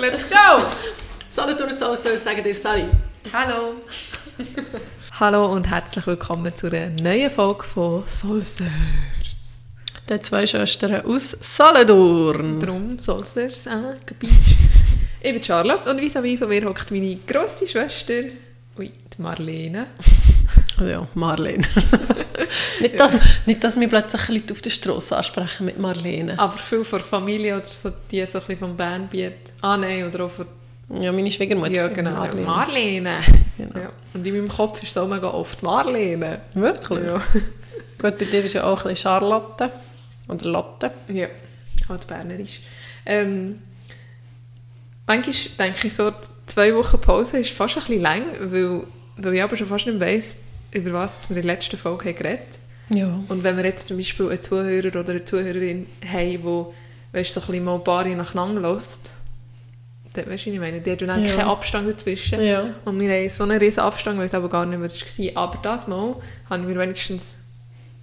Let's go! Solothurn Soulsur, sagen dir Sally. Hallo! Hallo und herzlich willkommen zu einer neuen Folge von Soulsurs. Die zwei Schwestern aus Solothurn. Drum Soulsurs, äh, Beach. Ich bin Charlotte und vis-à-vis von mir hockt meine grosse Schwester, ui, die Marlene. Also ja, Marlene. nicht, dass, nicht, dass wir plötzlich Leute auf der Straße ansprechen mit Marlene. Aber viel von Familie oder so, die so ein bisschen vom Bandbiet. Ah nein, oder auch von... Ja, meine Schwiegermutter. Ja, genau. Marlene. Marlene. Genau. Ja. Und in meinem Kopf ist auch mega oft Marlene. Wirklich? Ja. Gut, bei dir ist ja auch ein bisschen Charlotte. Oder Lotte. Ja, halt Bernerisch. Ähm, manchmal denke ich so, zwei Wochen Pause ist fast ein bisschen lang, weil, weil ich aber schon fast nicht weiss, über was wir in der letzten Folge haben geredet Ja. Und wenn wir jetzt zum Beispiel einen Zuhörer oder eine Zuhörerin haben, die weißt, so ein bisschen mal ein paar nacheinander hört, dann weißt du, ich meine, die hat dann Ja. keinen Abstand dazwischen. Ja. Und wir haben so einen riesen Abstand, weil ich aber gar nicht, was es war. Aber das Mal haben wir wenigstens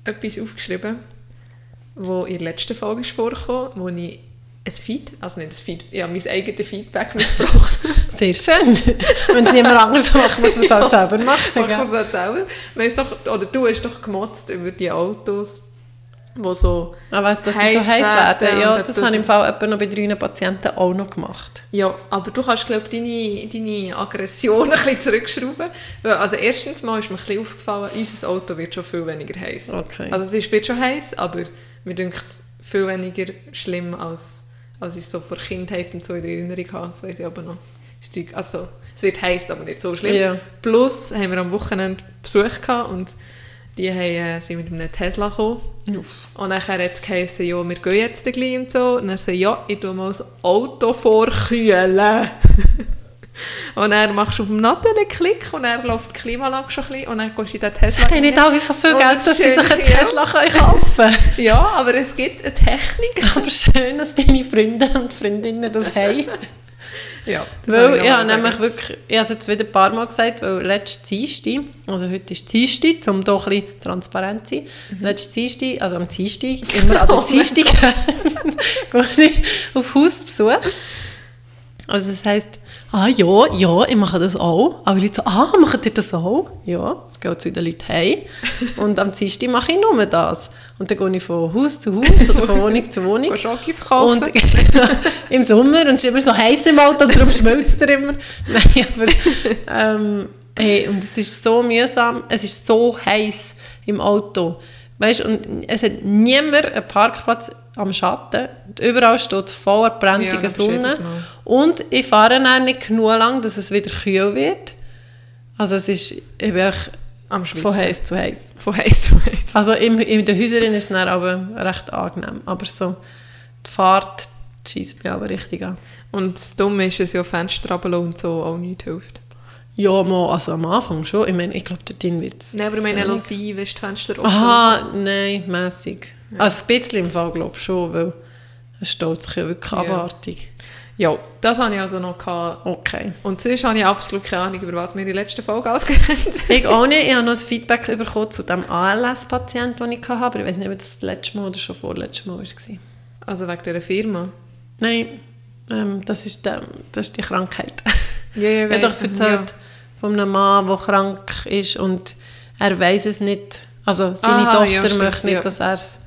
etwas aufgeschrieben, wo in der letzten Folge ist vorgekommen, wo ich ein Feed, also nicht ein Feed, ich habe mein eigenes Feedback mitgebracht. Sehr schön. Wenn es niemand anders macht, muss man es halt selber machen. Mach gell? ich es selber. Wir haben es doch, oder du hast doch gemotzt über die Autos, die so... Aber dass sie Heiß so heiß werden werden, ja, das habe ich im Fall etwa noch bei drei Patienten auch noch gemacht. Ja, aber du kannst, glaube ich, deine, deine Aggression ein bisschen zurückschrauben. Also erstens mal ist mir ein bisschen aufgefallen, unser Auto wird schon viel weniger heiß. Okay. Also es wird schon heiß, aber mir denkt es viel weniger schlimm, als, als ich so vor Kindheit und so in Erinnerung habe. Das weiss ich aber noch. Also, es wird heiß, aber nicht so schlimm. Ja. Plus haben wir am Wochenende Besuch gehabt und die haben, äh, sind mit einem Tesla gekommen. Und dann hat es geheißen, ja, wir gehen jetzt gleich und so. Und dann so, ja, ich tue mal das Auto vorkühlen. und dann machst du auf dem Nattel einen Klick und dann läuft die Klimaanlage schon ein bisschen und dann gehst du in den Tesla Haben nicht alle so viel Und Geld, das dass sie sich einen ja. Tesla kaufen können. Ja, aber es gibt eine Technik. Aber schön, dass deine Freunde und Freundinnen das haben. Ja, das Weil ich sagen. nämlich wirklich, ich habe es jetzt wieder ein paar Mal gesagt, weil letztes Dienstag, also heute ist Dienstag, um hier ein bisschen transparent zu sein, Mhm. letztes Dienstag, also am Dienstag, immer an der Dienstag, gehe ich auf Hausbesuch. Also das heisst, ah ja, ja, ich mache das auch. Aber die Leute so, ah, macht ihr das auch? Ja, geht zu den Leuten heim. Und am Dienstag mache ich nur das. Und dann gehe ich von Haus zu Haus oder von Wohnung zu Wohnung. Schoki verkaufen. Und im Sommer, und es ist immer so heiß im Auto, darum schmilzt er immer. Nein, aber, ähm, hey, und es ist so mühsam, es ist so heiß im Auto. Weißt, und es hat niemand einen Parkplatz am Schatten. Überall steht es voller Ja, brennender ist Sonne. Und ich fahre dann nicht genug lang, dass es wieder kühl wird. Also es ist echt Am von heiß zu heiß. Von heiß zu heiß. Also in, in den Häusern ist es dann aber recht angenehm. Aber so die Fahrt schießt mich aber richtig an. Und das Dumme ist, dass ja Fenster und so auch nichts hilft. Ja, mal, also am Anfang schon. Ich meine, ich glaube, dort wird es... Nein, aber ich meine, lass ein, wenn die Fenster offen Aha, nein, mässig. Also ein bisschen im Fall, glaube ich schon, weil es steht sich ja wirklich Ja. abartig. Ja, das hatte ich also noch. Gehabt. Okay. Und sonst habe ich absolut keine Ahnung, über was wir in der letzten Folge ausgeredet haben. Ich auch nicht. Ich habe noch ein Feedback bekommen zu dem ALS-Patient, den ich hatte, aber ich weiß nicht, ob das das letzte Mal oder schon vorletztes Mal war. Also wegen dieser Firma. Nein, ähm, das, ist der, das ist die Krankheit. Ja, ja, Ich habe doch erzählt von einem Mann, der krank ist und er weiß es nicht. Also seine Aha, ja, Tochter stimmt, möchte nicht, ja. dass er es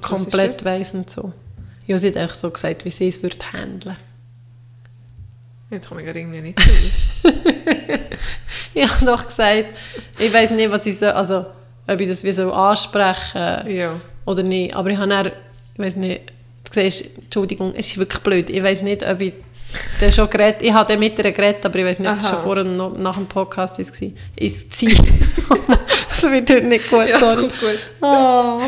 komplett weiß und so. Ja, sie hat echt so gesagt, wie sie es würde handeln. Jetzt komme ich gerade irgendwie nicht. Ich habe doch gesagt, ich weiß nicht, was ich so, also ob ich das wie so ansprechen ja. oder nicht. Aber ich habe dann, ich weiß nicht, du siehst, Entschuldigung, es ist wirklich blöd. Ich weiß nicht, ob ich dann schon geredet, ich habe mit ihr geredet, aber ich weiß nicht, ob es schon vor und nach dem Podcast ist. war. Ist sie. das wird heute nicht gut, Ja, das sorry. kommt gut. Oh.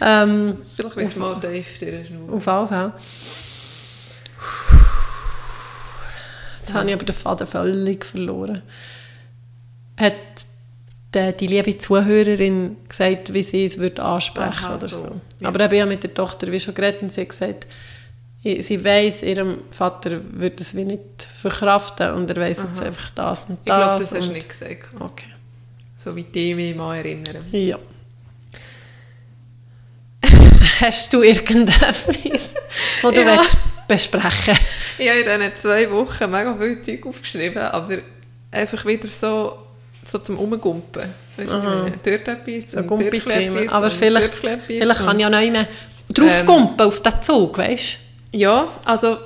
Ähm, Vielleicht wissen wir mal Dave dir auf jeden Fall. Jetzt habe ich aber den Faden völlig verloren. Hat die, die liebe Zuhörerin gesagt, wie sie es würde ansprechen Aha, oder so. so. Ja. Aber eben, ich habe mit der Tochter wie schon geredet und sie hat gesagt, sie weiss, ihrem Vater würde es wie nicht verkraften und er weiss jetzt einfach das und Ich glaube, das. das hast du nicht gesagt. Okay. So wie die mich mal erinnern. Ja. Hast du irgendetwas, was du Ja. willst besprechen Ich habe in diesen zwei Wochen mega viel Zeug aufgeschrieben, aber einfach wieder so, so zum Umgumpen. Weißt du, dort etwas, So dort etwas Aber vielleicht, vielleicht kann ich ja noch immer draufgumpen auf den Zug, weißt Ja, also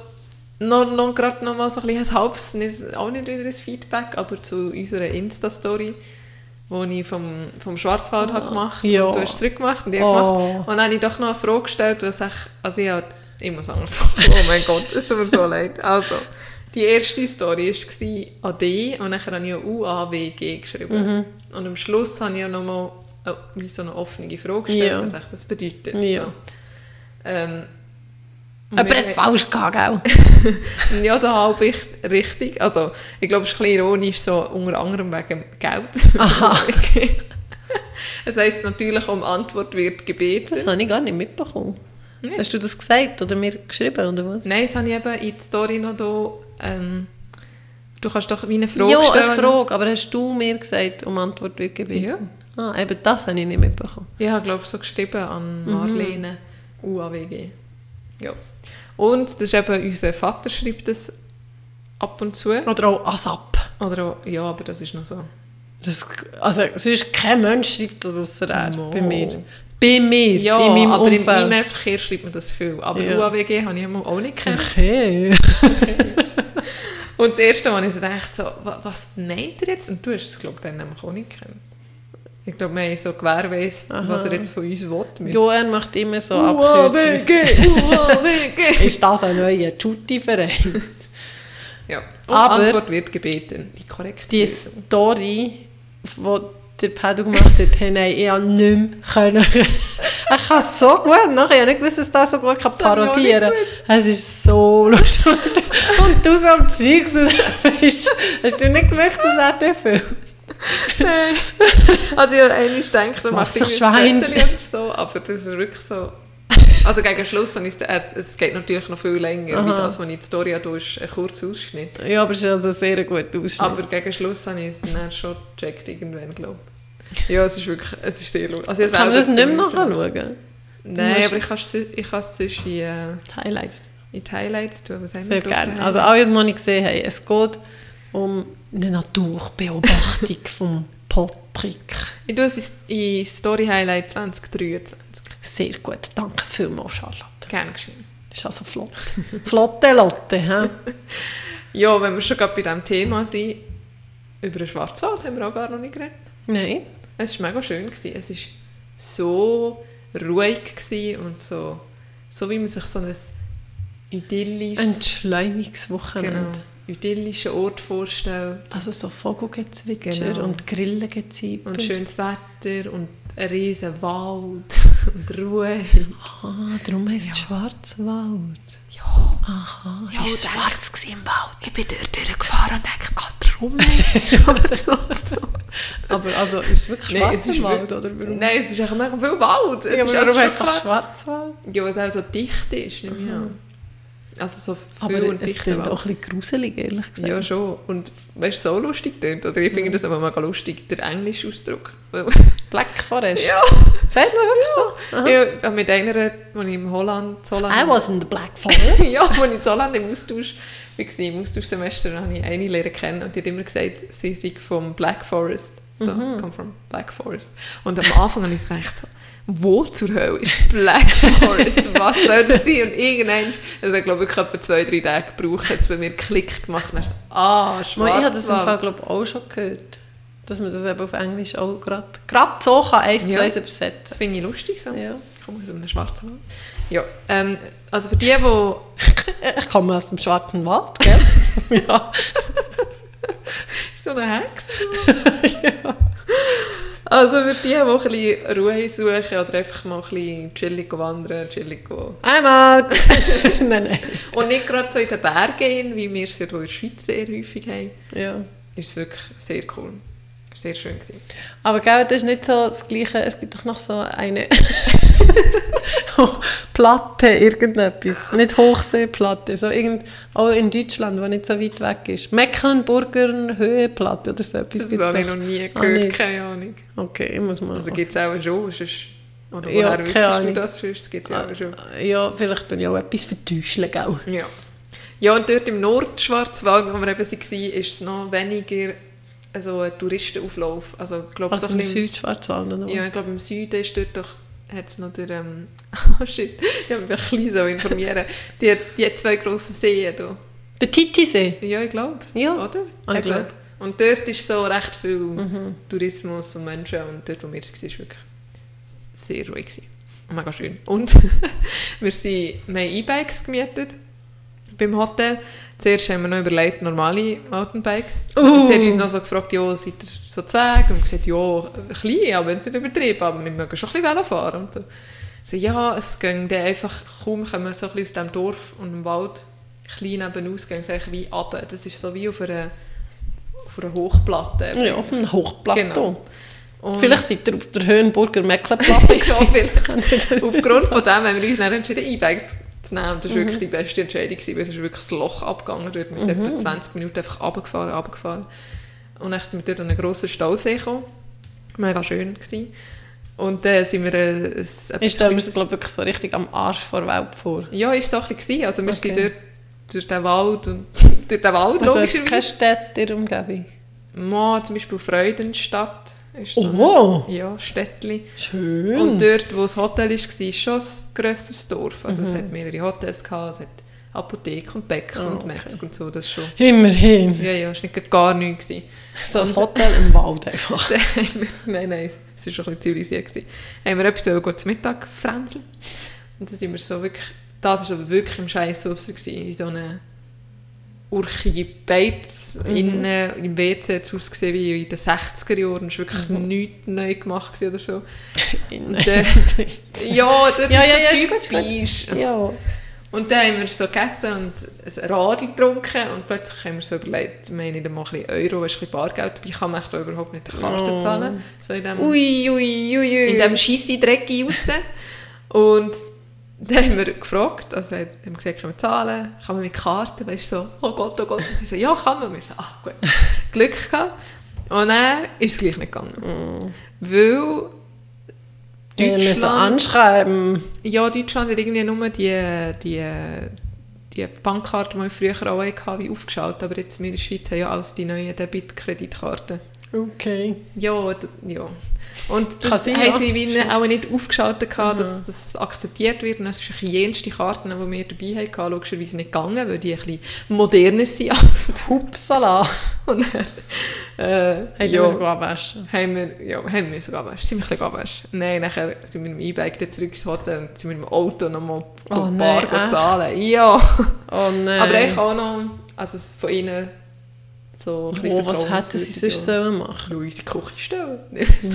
noch, noch gerade noch mal so ein, bisschen ein halbes, nicht, auch nicht wieder ein Feedback, aber zu unserer Insta-Story, die ich vom, vom Schwarzwald habe gemacht ja. und du hast zurückgemacht und ich Oh. habe gemacht. Und dann habe ich doch noch eine Frage gestellt, was ich, also ich, habe, ich muss sagen, so, oh mein Gott, es tut mir so leid. Also, die erste Story war AD und dann habe ich UAWG geschrieben. Und am Schluss habe ich ja noch mal äh, wie so eine offene Frage gestellt, Ja. was das bedeutet. Ja. So. Ähm, Aber jetzt falsch gehabt, gell? ja, so halb ich- richtig. Also, ich glaube, es ist ein bisschen ironisch, so unter anderem wegen Geld. Aha. Es heisst natürlich, um Antwort wird gebeten. Das habe ich gar nicht mitbekommen. Nicht? Hast du das gesagt oder mir geschrieben, oder was? Nein, das habe ich eben in der Story noch da. Ähm, du kannst doch wie eine Frage ja, stellen. eine Frage, aber hast du mir gesagt, um Antwort wird gebeten? Ah, eben das habe ich nicht mitbekommen. Ich habe, glaube ich, so geschrieben an Mhm. Marlene UAWG. Ja. Und das ist eben, unser Vater schreibt das ab und zu. Oder auch ASAP. Oder auch, ja, aber das ist noch so. Das, also, sonst kein Mensch schreibt das außer er, Mo. bei mir. Bei mir, Ja, in meinem aber im Umfeld. E-Mail-Verkehr schreibt man das viel. Aber Ja. UAWG habe ich immer auch nicht gekannt. Okay. Und das erste Mal ich so dachte so, wa- was meint er jetzt? Und du hast es, glaube ich, dann nämlich auch nicht gekannt. Ich glaube, wir haben so gewährleistet, was er jetzt von uns will. Mit Ja, er macht immer so Abkürzungen. UAWG, UAWG. Ist das ein neuer Jutti-Verein? ja. Und Aber- Antwort wird gebeten. Die korrekte Die. Story, die der gemacht hat, habe ich ja nicht mehr können. ich kann es so gut nachher. Ich habe nicht gewusst, dass das so gut kann habe nicht parodieren kann. Es ist so lustig. Und du so am Zeug weißt, Hast du nicht gemerkt, dass er den Film? Nein. Also ich habe eigentlich gedacht, irgendwie Wasserschwein. ein Foto oder so, aber das ist wirklich so... Also gegen Schluss habe ich es, äh, es geht natürlich noch viel länger, wie das, was ich in die Story habe, ist ein kurzer Ausschnitt. Ja, aber es ist also sehr gut ausschnitt. Aber gegen Schluss habe ich es dann schon gecheckt, irgendwann, glaube ich. Ja, es ist wirklich, es ist sehr lustig. Also kann man das nicht mehr nachschauen? Nein, aber ich kann es ich kann es zwischen in, äh, Highlights. in die Highlights tun. Was Sehr gerne. Also alle, die es noch nicht gesehen haben, es geht um eine Naturbeobachtung von Patrick. Ich tue es in- in Story Highlight 2023. Sehr gut, danke vielmals, Charlotte. Gerne geschehen. Das ist also flott. Flotte Lotte, hä? Ja, wenn wir schon gerade bei diesem Thema sind, über den Schwarzwald haben wir auch gar noch nicht geredet. Nein. Es war mega schön. Gewesen. Es war so ruhig gewesen und so, so wie man sich so ein idyllisches, Entschleunigungswochenende. genau, idyllischen Ort vorstellt. Also so Vogelgezwitscher Genau. und Grillengezieper. Und schönes Wetter und ein riesen Wald und Ruhe. Ah, darum heisst es Schwarzwald. Ja, Aha, Ja, ist schwarz gewesen im Wald. ich bin dort durchgefahren und dachte, ah, darum heisst es Schwarzwald. Aber also, ist es wirklich Nein, ist Schwarzwald, wirklich- oder warum? Nein, es ist echt mega viel Wald. Es ja, ist aber also warum schon heisst es Schwarzwald? Ja, weil es auch so dicht ist, nehme ich an. Also so Aber und klingt Wald. auch ein bisschen gruselig, ehrlich gesagt. Ja, schon. Und weißt du, so lustig tönt. Oder ich finde das aber mega lustig, der englische Ausdruck. Black Forest. ja. Sagt man wirklich so? Aha. Ich habe mit einer, als ich im Holland, in Holland I was in the Black Forest. ja, als ich in Holland im Austausch war, im Austauschsemester, habe ich eine lernen kennen und die hat immer gesagt, sie sei vom Black Forest. So, come from Black Forest. Und am Anfang habe ich gedacht, so, wo zur Hölle ist Black Forest? Was soll das sein? Und irgendwann, also ich glaube wirklich etwa zwei, drei Tage gebraucht, hat es bei mir Klick gemacht und dann so, ah, Mal, ich habe das im Fall, Schwarzwald. glaub, auch schon gehört. Dass man das eben auf Englisch auch gerade so kann, eins Ja. zu eins Das übersetzen. finde ich lustig so. Ja. Ich komme aus einem Schwarzwald. Ja, ähm, also für die, die Ich komme aus dem Schwarzen Wald, gell? ja. so eine Hexe. Also für die, die ein bisschen Ruhe suchen oder einfach mal ein bisschen chillig wandern, chillig gehen. I'm out! nein, nein. Und nicht gerade so in den Bergen gehen, wie wir es ja in der Schweiz sehr häufig haben, Ja. ist es wirklich sehr cool. Sehr schön gewesen. Aber gell, das ist nicht so das Gleiche. Es gibt doch noch so eine Platte, irgendetwas. Nicht Hochseeplatte, so irgend, auch in Deutschland, wo nicht so weit weg ist. Mecklenburger Höheplatte oder so etwas. Das habe ich noch nie Ah, gehört, nicht. keine Ahnung. Okay, ich muss mal. Also gibt es auch schon, sonst, oder Ja, woher keine wüsstest du Ahnung. das, sonst gibt es ja auch schon. ja, vielleicht tue ich auch etwas vertäuschen, gell? Ja. Ja, und dort im Nordschwarzwald, wo wir eben waren, ist es noch weniger also ein Touristenauflauf. Also, ich glaube, Also so im Südschwarzwald oder? Ja, ich glaube, im Süden ist dort doch hat es noch der, ähm, oh shit, ich habe mich ein bisschen so informieren. Die, die zwei grossen Seen hier. Der Titisee? Ja, ich glaube. Ja. Oder? Ah, ich Eben. glaub. Und dort ist so recht viel Tourismus und Menschen und dort, wo wir waren, war wirklich sehr ruhig. Gewesen. Und mega schön. Und wir, sind, wir haben E-Bikes gemietet beim Hotel. Zuerst haben wir noch überlegt, normale Mountainbikes. Uh. Und sie hat uns noch so gefragt, ja, seid ihr so zu Weg? Und gesagt, ja, klein, aber es nicht übertrieben, aber wir mögen schon ein bisschen Velo fahren. Und so. so, ja, es ging dann einfach, kaum kommen wir so ein bisschen aus dem Dorf und dem Wald klein nebenaus, gehen eigentlich wie runter. Das ist so wie auf einer, auf einer Hochplatte. Ja, auf einem Hochplateau. Genau. Und Vielleicht seid ihr auf der Höhenburger Mecklenplatte so viel. gewesen. Aufgrund von dem haben wir uns dann entschieden, E-Bikes zu nehmen. Und das war Mhm. wirklich die beste Entscheidung, gewesen, weil es ist wirklich das Loch abgegangen. Dort. Wir sind Mhm. etwa 20 Minuten einfach runtergefahren, runtergefahren. Und dann sind wir dort an einen grossen Stausee gekommen. Mega schön gewesen. Und dann sind wir... Äh, ein, Ich stelle mir das, glaube ich, wirklich so richtig am Arsch vor Welt vor. Ja, ist es auch ein bisschen. Also wir Okay. sind dort durch den Wald und durch den Wald Also logischerweise. keine Städte in der Umgebung. Mal zum Beispiel Freudenstadt. Ist so Oh. ein, ja, Städtli. Schön. Und dort, wo das Hotel war, war schon ein grösseres Dorf. Also Mhm. es hat mehrere Hotels, gehabt, es hat Apotheke und Bäcker Ah, und okay. Metzger und so, das schon. Immerhin. Ja, ja, es war nicht gar nichts. gewesen. So ein Hotel im Wald einfach. Wir, nein, nein, es war schon ein bisschen zivilisiert. Gewesen. Haben wir etwas wollen, zum Mittag fränzeln. Und dann sind wir so wirklich, das war aber wirklich im Scheiß gewesen, in so einer Beiz Mhm. innen im WC hat es ausgesehen wie in den 60er Jahren. Es war wirklich Mhm. nichts neu gemacht oder so. In- Und, äh, ja, dort Ja, ist ja, ja, ist gut, typisch. ja. Und dann haben wir so gegessen und ein Radl getrunken und plötzlich haben wir so überlegt, wir haben nicht einmal ein bisschen Euro, ein bisschen Bargeld dabei, kann man echt da überhaupt nicht die Karte Oh. zahlen. So in dem, Ui, ui, ui, ui. in dem scheisse Dreck raus. und dann haben wir gefragt, also haben wir gesagt, können wir zahlen, kann man mit Karten, weißt du, so, oh Gott, oh Gott. Und sie so, ja, kann man. Wir so, ah, gut. Glück gehabt. Und dann ist es gleich nicht gegangen. Weil Wir müssen Deutschland... anschreiben. Ja, Deutschland hat irgendwie nur die, die, die Bankkarte, die wir früher auch hatten, wie aufgeschaltet. Aber jetzt wir in der Schweiz haben ja alles die neuen Debit-Kreditkarten. Okay. Ja, ja. Und das haben ja. sie wie auch nicht aufgeschaltet, gehabt, dass, dass es akzeptiert wird. Und dann sind jenste Karten, die wir dabei hatten, logischerweise nicht gegangen, weil die ein bisschen moderner sind als die. Hupsala. Und dann, äh, du ja. musst abwaschen. haben wir, ja, haben wir sogar waschen. Sind wir ein bisschen abwaschen. Nein, nachher sind wir mit dem E-Bike dann zurück ins Hotel und sind wir mit dem Auto nochmal Oh Bar echt? zahlen. Ja. Oh nein. Aber ich auch noch, also von ihnen so Oh, was hätten sie sonst sollen machen Ja, unsere Küche stellen.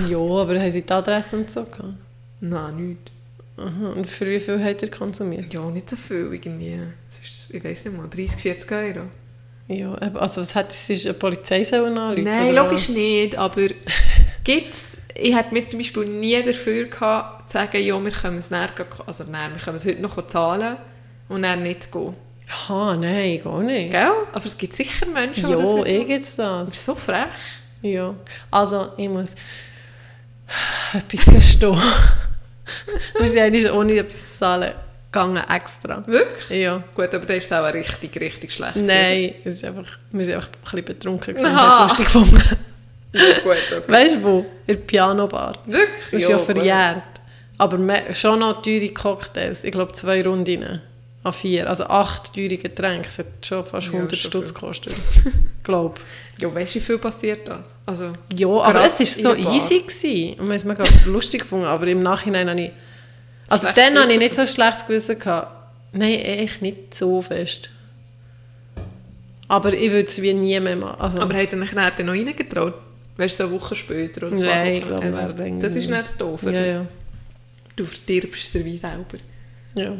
Ja, aber haben sie die Adresse und so gehabt? Nein, nichts. Aha. Und für wie viel hat er konsumiert? Ja, nicht so viel irgendwie. Was ist das? Ich weiß nicht mal, 30, 40 Euro. Ja, also was hätte sie eine Polizei sollen anrufen? Nein, logisch was? nicht, aber gibt's, ich hätte mir zum Beispiel nie dafür gehabt, zu sagen, ja, wir können es näher, also näher, wir können es heute noch zahlen und dann nicht gehen. Ha, nein, gar nicht. Gell? Aber es gibt sicher Menschen, die das Ja, ich gibt es das. Du bist so frech. Ja, also ich muss etwas gestehen. Wir sind eigentlich ohne etwas zu zahlen gegangen, extra. Wirklich? Ja. Gut, aber der ist auch richtig, richtig schlecht. Nein, es ist einfach, wir sind einfach ein bisschen betrunken gewesen. Aha. Das lustig gefunden. Ja, gut, okay. Weißt du wo? In der Pianobar. Wirklich? Das ist ja, verjährt. Aber me- schon noch teure Cocktails. Ich glaube, zwei Runden. A4, also acht teure Getränke, es hat schon fast 100 Stutz gekostet, glaube Ja, weißt du, wie viel passiert das? Also, ja, aber es war so easy gewesen. und man hat es mega lustig gefunden, aber im Nachhinein habe ich, also Schlecht dann hatte ich nicht so schlechtes Gewissen gehabt. Nein, ich nicht so fest. Aber ich würde es wie nie mehr machen. Also, aber hat er mich dann noch reingetraut? Weißt du, so eine Woche später oder so? Nein, ich glaube, das ist nicht das Doofe. Ja, ja. Du verdirbst den Wein selber. Ja.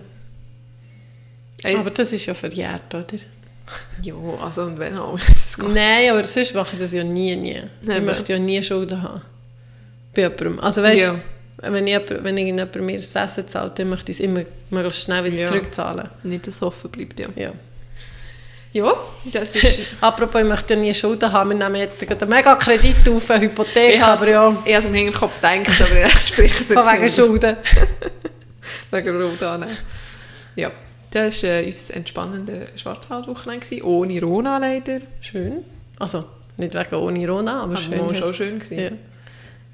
Ey, Aber das ist ja verjährt, oder? ja, also und wenn auch. Nein, aber sonst mache ich das ja nie, nie. Ich Eben. möchte ja nie Schulden haben. Bei jemandem. Also weißt Ja. wenn, ich wenn irgendjemand mir das Essen zahlt, dann möchte ich es immer möglichst schnell wieder Ja. zurückzahlen. Nicht, dass es offen bleibt, ja. Ja. Ja, das ist... Apropos, ich möchte ja nie Schulden haben. Wir nehmen jetzt einen mega Kredit auf, eine Hypothek, ich aber ja, Ich habe es im Hinterkopf gedacht, aber ich spreche es von wegen. Schulden. Wegen Rodan. Ja. Das war äh, unser entspannendes Schwarzwaldwochenende, ohne Rona leider. Schön. Also, nicht wegen ohne Rona, aber Aber schön. schon schön. Gewesen.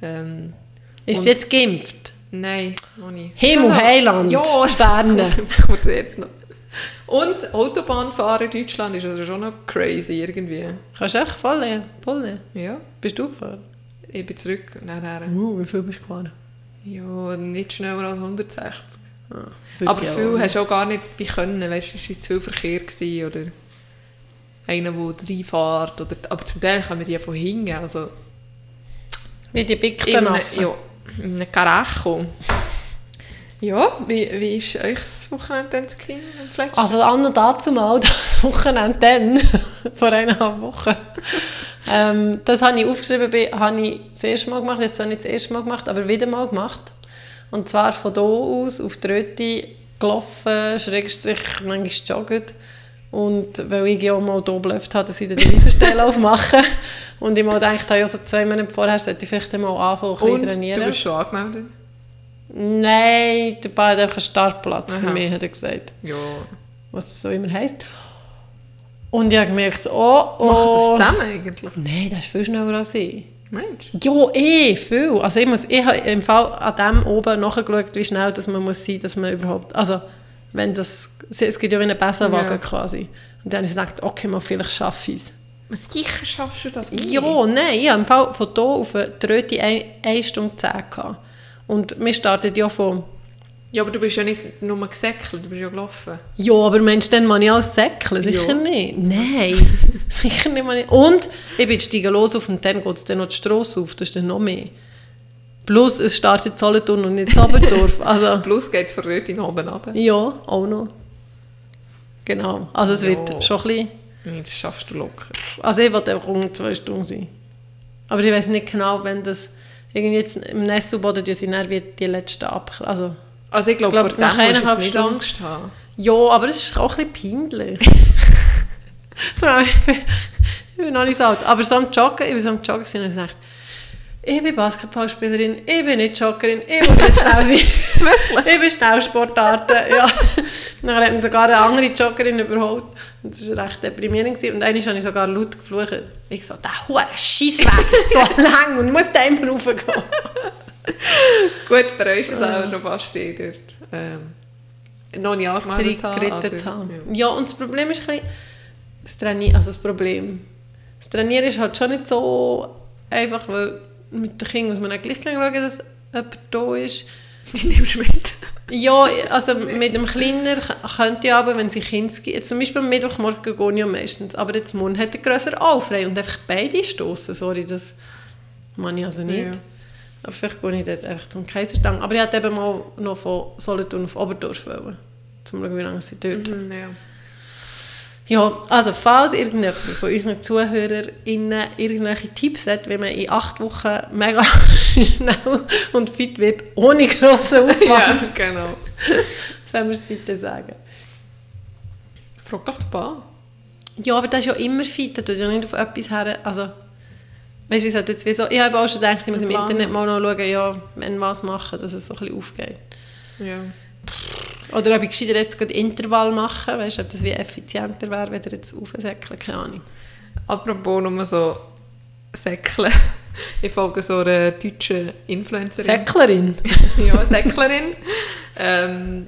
Ja. Ähm, Ist sie jetzt geimpft? nein, noch nicht. Himmel, Ja, Heiland, Ja, Sterne. kommt jetzt noch. Und Autobahnfahren in Deutschland ist also schon noch crazy irgendwie. Kannst du echt voll voll Ja, Bist du gefahren? ich bin zurück nachher. Uh, wie viel bist du gefahren? Ja, nicht schneller als 160. Würde Aber viel hast du auch gar nicht bei können, weißt du, es war zu viel Verkehr gewesen, oder einer, der reinfährt, oder, aber zum Teil kommen die von hinten, also Wie die Bickten ja, in einem Karacho. Ja, wie, wie ist euch das Wochenende gewesen, das letzte? Also an und dazu mal, das Wochenende dann, vor eineinhalb Wochen. ähm, das habe ich aufgeschrieben, habe ich das erste Mal gemacht, das habe ich das erste Mal gemacht, aber wieder mal gemacht. Und zwar von hier aus auf die Röti gelaufen, Schrägstrich, manchmal joggt. Und weil ich ja mal hier geblufft habe, dass ich die Wiesenstelle aufmache. Und ich mal gedacht habe, ja, so zwei Monate vorher sollte ich vielleicht mal anfangen, ein Und trainieren. du bist schon angemeldet? Nein, der Ball hat einfach einen Startplatz für Aha. mich, hat er gesagt Ja. was das so immer heisst. Und ich habe gemerkt, oh, oh. Macht das zusammen eigentlich? Nein, das ist viel schneller als ich. Mensch. Ja, eh, viel. Also ich, muss, ich habe im Fall an dem oben nachgeschaut, wie schnell dass man muss sein, dass man überhaupt, also wenn das, es gibt ja wie einen Besenwagen Ja. quasi. Und dann habe ich gedacht, okay, mal vielleicht schaffe ich es. Sicher schaffst du das nicht. Ja, nein, ich habe im Fall von hier auf die Röte 1 Stunde 10 gehabt. Und wir starten ja von Ja, aber du bist ja nicht nur gesäckelt, du bist ja gelaufen. Ja, aber Mensch, dann muss ich auch säckeln. Sicher Ja. nicht. Nein, sicher nicht. Mal nicht. Und ich bin steigen los auf und dann geht es dann noch die Strasse auf. Das ist dann noch mehr. Plus, es startet Solothurn und nicht Saberdorf. Also, Plus geht es von dort in oben runter. ja, auch noch. Genau. Also es Ja. wird schon ein bisschen... Nee, das schaffst du locker. Also ich wollte einfach um zwei Stunden sein. Aber ich weiß nicht genau, wenn das... Irgendwie jetzt im Nesselboden tun sie dann wie die letzten ab... Also, Also ich glaube, Glaub, vor dem musst du nicht Angst haben. Ja, aber es ist auch ein bisschen peinlich. Vor allem, ich bin, noch nicht so alt. Aber so am Joggen, ich war so am Joggen und ich dachte, ich bin Basketballspielerin, ich bin nicht Joggerin, ich muss nicht schnell sein. ich bin Schnellsportarten, ja. Dann hat mich sogar eine andere Joggerin überholt. Und das war recht deprimierend. Gewesen. Und einmal habe ich sogar laut geflucht. Ich so, der hure Scheissweg ist so lang und muss da immer raufgehen. Gut, bei euch ist es auch schon fast eh dort. Ähm, noch nicht angemeldet zu haben. geritten aber- zu haben. Ja. Ja, und das Problem ist ein bisschen, das Trainieren, also das Problem, das Trainieren ist halt schon nicht so einfach, weil mit den Kindern muss man auch gleich schauen, dass jemand da ist. Die nimmst du mit. Ja, also mit dem Kleiner könnte ich aber, wenn sie Kinder gibt, zum Beispiel am Mittwochmorgen gehe ich ja meistens, aber jetzt morgen hat der Grösser auch frei und einfach beide stoßen, sorry, das mache ich also nicht. Ja. Aber vielleicht gehe ich dort einfach zum Kaiserstang. Aber ich wollte eben mal noch von Solothurn auf Oberdorf wollen, zum schauen, wie lange sie dort Mhm, ja. ja, also falls irgendjemand von unseren ZuhörerInnen irgendwelche Tipps hat, wie man in acht Wochen mega schnell und fit wird, ohne grossen Aufwand, ja, genau. sollen wir es bitte sagen. Frag doch den Ball. Ja, aber das ist ja immer fit, da tut ja nicht auf etwas her, also weißt du, ich jetzt wie so, ich habe auch schon gedacht, ich muss im Plan. Internet mal noch schauen, ja, wenn was machen, dass es so ein bisschen aufgeht. Ja. Oder ob ich gescheiter jetzt gerade Intervall machen, weißt du, ob das wie effizienter wäre, wenn ihr jetzt aufsäckeln, keine Ahnung. Apropos nur so Säckle. Ich folge so einer deutschen Influencerin. Säcklerin? ja, Säcklerin. ähm,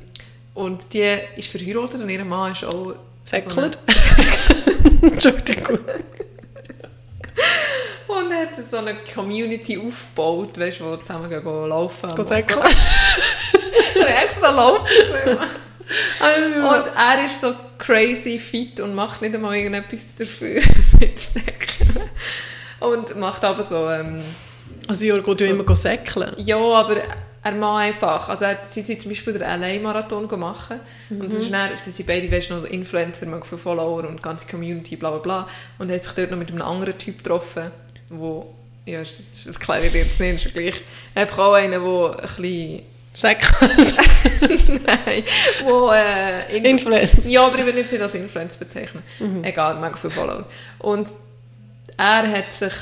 und die ist verheiratet und ihr Mann ist auch... Säckler? So Entschuldigung. Und hat so eine Community aufgebaut, weißt du, wo zusammen gehen, gehen laufen. Go säckeln. So extra laufen. Und er ist so crazy fit und macht nicht einmal irgendetwas dafür mit Säckeln. Und macht aber so... Ähm, also Jörg geht ja So. immer go säckeln. Ja, aber er macht einfach. Also er- sie sind zum Beispiel den LA-Marathon gemacht und es ist dann, sie sind beide weißt, noch Influencer, viele Follower und die ganze Community, bla bla bla. Und haben sich dort noch mit einem anderen Typ getroffen, wo, ja, das, das erkläre ich jetzt nicht, ist ja gleich, einfach auch einer, der ein bisschen, Säckeln. nein, wo, äh, in- Influencer. ja, aber ich würde nicht als Influencer bezeichnen. Egal, mega viele Follower. Und er hat sich,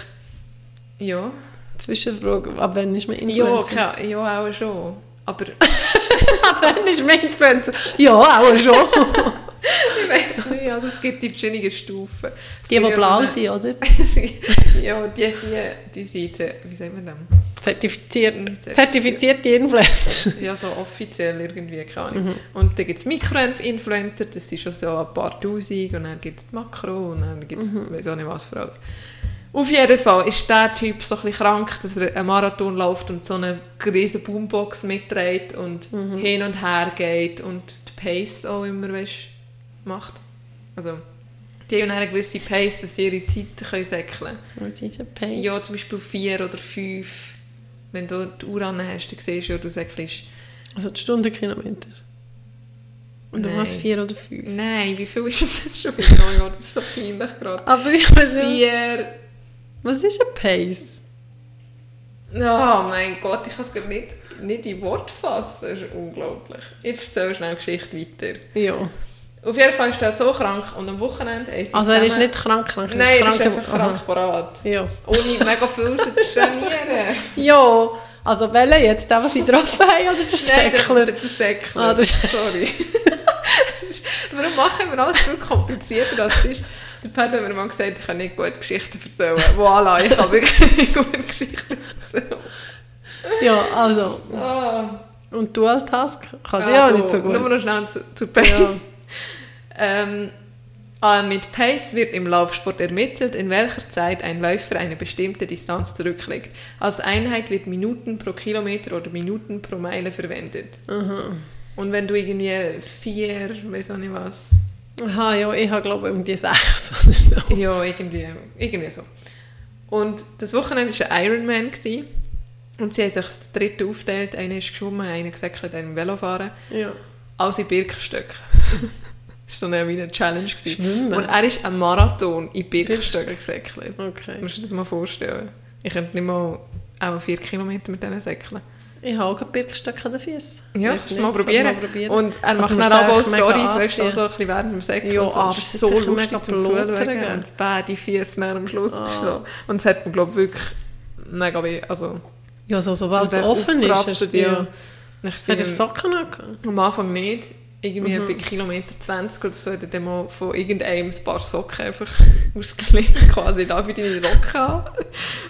ja, Zwischenfrage, ab wann ist man ja, Influencer? keine- ja, auch schon. Aber Fan ist mein Influencer. Ja, auch schon. Ich weiß nicht, also es gibt die verschiedenen Stufen. Es Die, die blau so sind, oder? eine- ja, die sind, die sind, wie sagt man das? Zertifiziert, Zertifiziert. zertifizierte Influencer. Ja, so offiziell irgendwie, keine Ahnung. Und dann gibt es Mikroinfluencer, das sind schon so ein paar Tausend. Und dann gibt es Makro und dann gibt es, mhm. weiß auch nicht was für alles. Auf jeden Fall ist der Typ so ein bisschen krank, dass er einen Marathon läuft und so eine riesige Boombox mitträgt und hin und her geht und die Pace auch immer weißt, macht. Also, die haben eine gewisse Pace, dass sie ihre Zeit können säckeln können. Was ist ein Pace? Ja, zum Beispiel vier oder fünf. Wenn du die Uhr an hast, dann siehst du ja, du säckelst Also die Stundenkilometer. Oder Nein. was, vier oder fünf? Nein, wie viel ist das jetzt schon wieder? Oh mein Gott, das ist so peinlich gerade. Aber ich weiß nicht, Vier. was ist ein Pace? Oh mein Gott, ich kann es gerade nicht, nicht in Wort fassen. Das ist unglaublich. Ich erzähle schnell die Geschichte weiter. Ja. Auf jeden Fall ist er so krank und am Wochenende haben sie Also er ist nicht krank, krank. er Nein, er ist krank, einfach Aha. krank parat. Ja. Ohne mega viel zu trainieren. Ja, also welcher jetzt? Der, was sie drauf haben oder der Nein, der, Säckler? der, Säckler. Ah, der- Sorry. Ist- Warum machen wir alles viel komplizierter als es ist? Der Pferd hat mir mal gesagt, ich kann nicht gut Geschichten erzählen. Voilà, ich kann wirklich nicht gut Geschichten erzählen. Ja, also. Ah. Und Dual Task kann sie Ah, auch du, nicht so Nur gut. noch schnell zu, zu Pace. Ja. Ähm, ah, mit Pace wird im Laufsport ermittelt, in welcher Zeit ein Läufer eine bestimmte Distanz zurücklegt. Als Einheit wird Minuten pro Kilometer oder Minuten pro Meile verwendet. Und wenn du irgendwie vier, weiß auch nicht was, Aha, ja, ich habe glaube ich um die sechs oder so. ja, irgendwie, irgendwie so. Und das Wochenende war ein Ironman. Gewesen. Und sie haben sich das dritte aufgeteilt. Einer ist geschwommen, einer gesäckelt, einer Velofahren. Ja. Alles in Birkenstöcken. das war so eine, Challenge. Gewesen. Schwimmen? Und er ist ein Marathon in Birkenstöcken gesäckelt. Okay. Musst du dir das mal vorstellen? Ich könnte nicht mal auch vier Kilometer mit denen säckeln. Ich habe auch gerade Birkenstöcke an den Füßen. Ja, kannst du mal probieren. Und er Also macht dann muss auch Stories, weißt du, so ein bisschen während dem Säckeln. Ja, so. aber es ist so lustig zum Zuschauen. Und beide Füße dann am Schluss. Ah. so. Und es hat mir, glaube ich, wirklich mega weh. Also, Ja, so, sobald es offen ist. ja. ja. Hat er Socken angehabt? am Anfang nicht. Irgendwie Mhm. bei Kilometer 20 oder so hat er mal von irgendeinem ein paar Socken einfach ausgelegt, quasi da für deine Socken.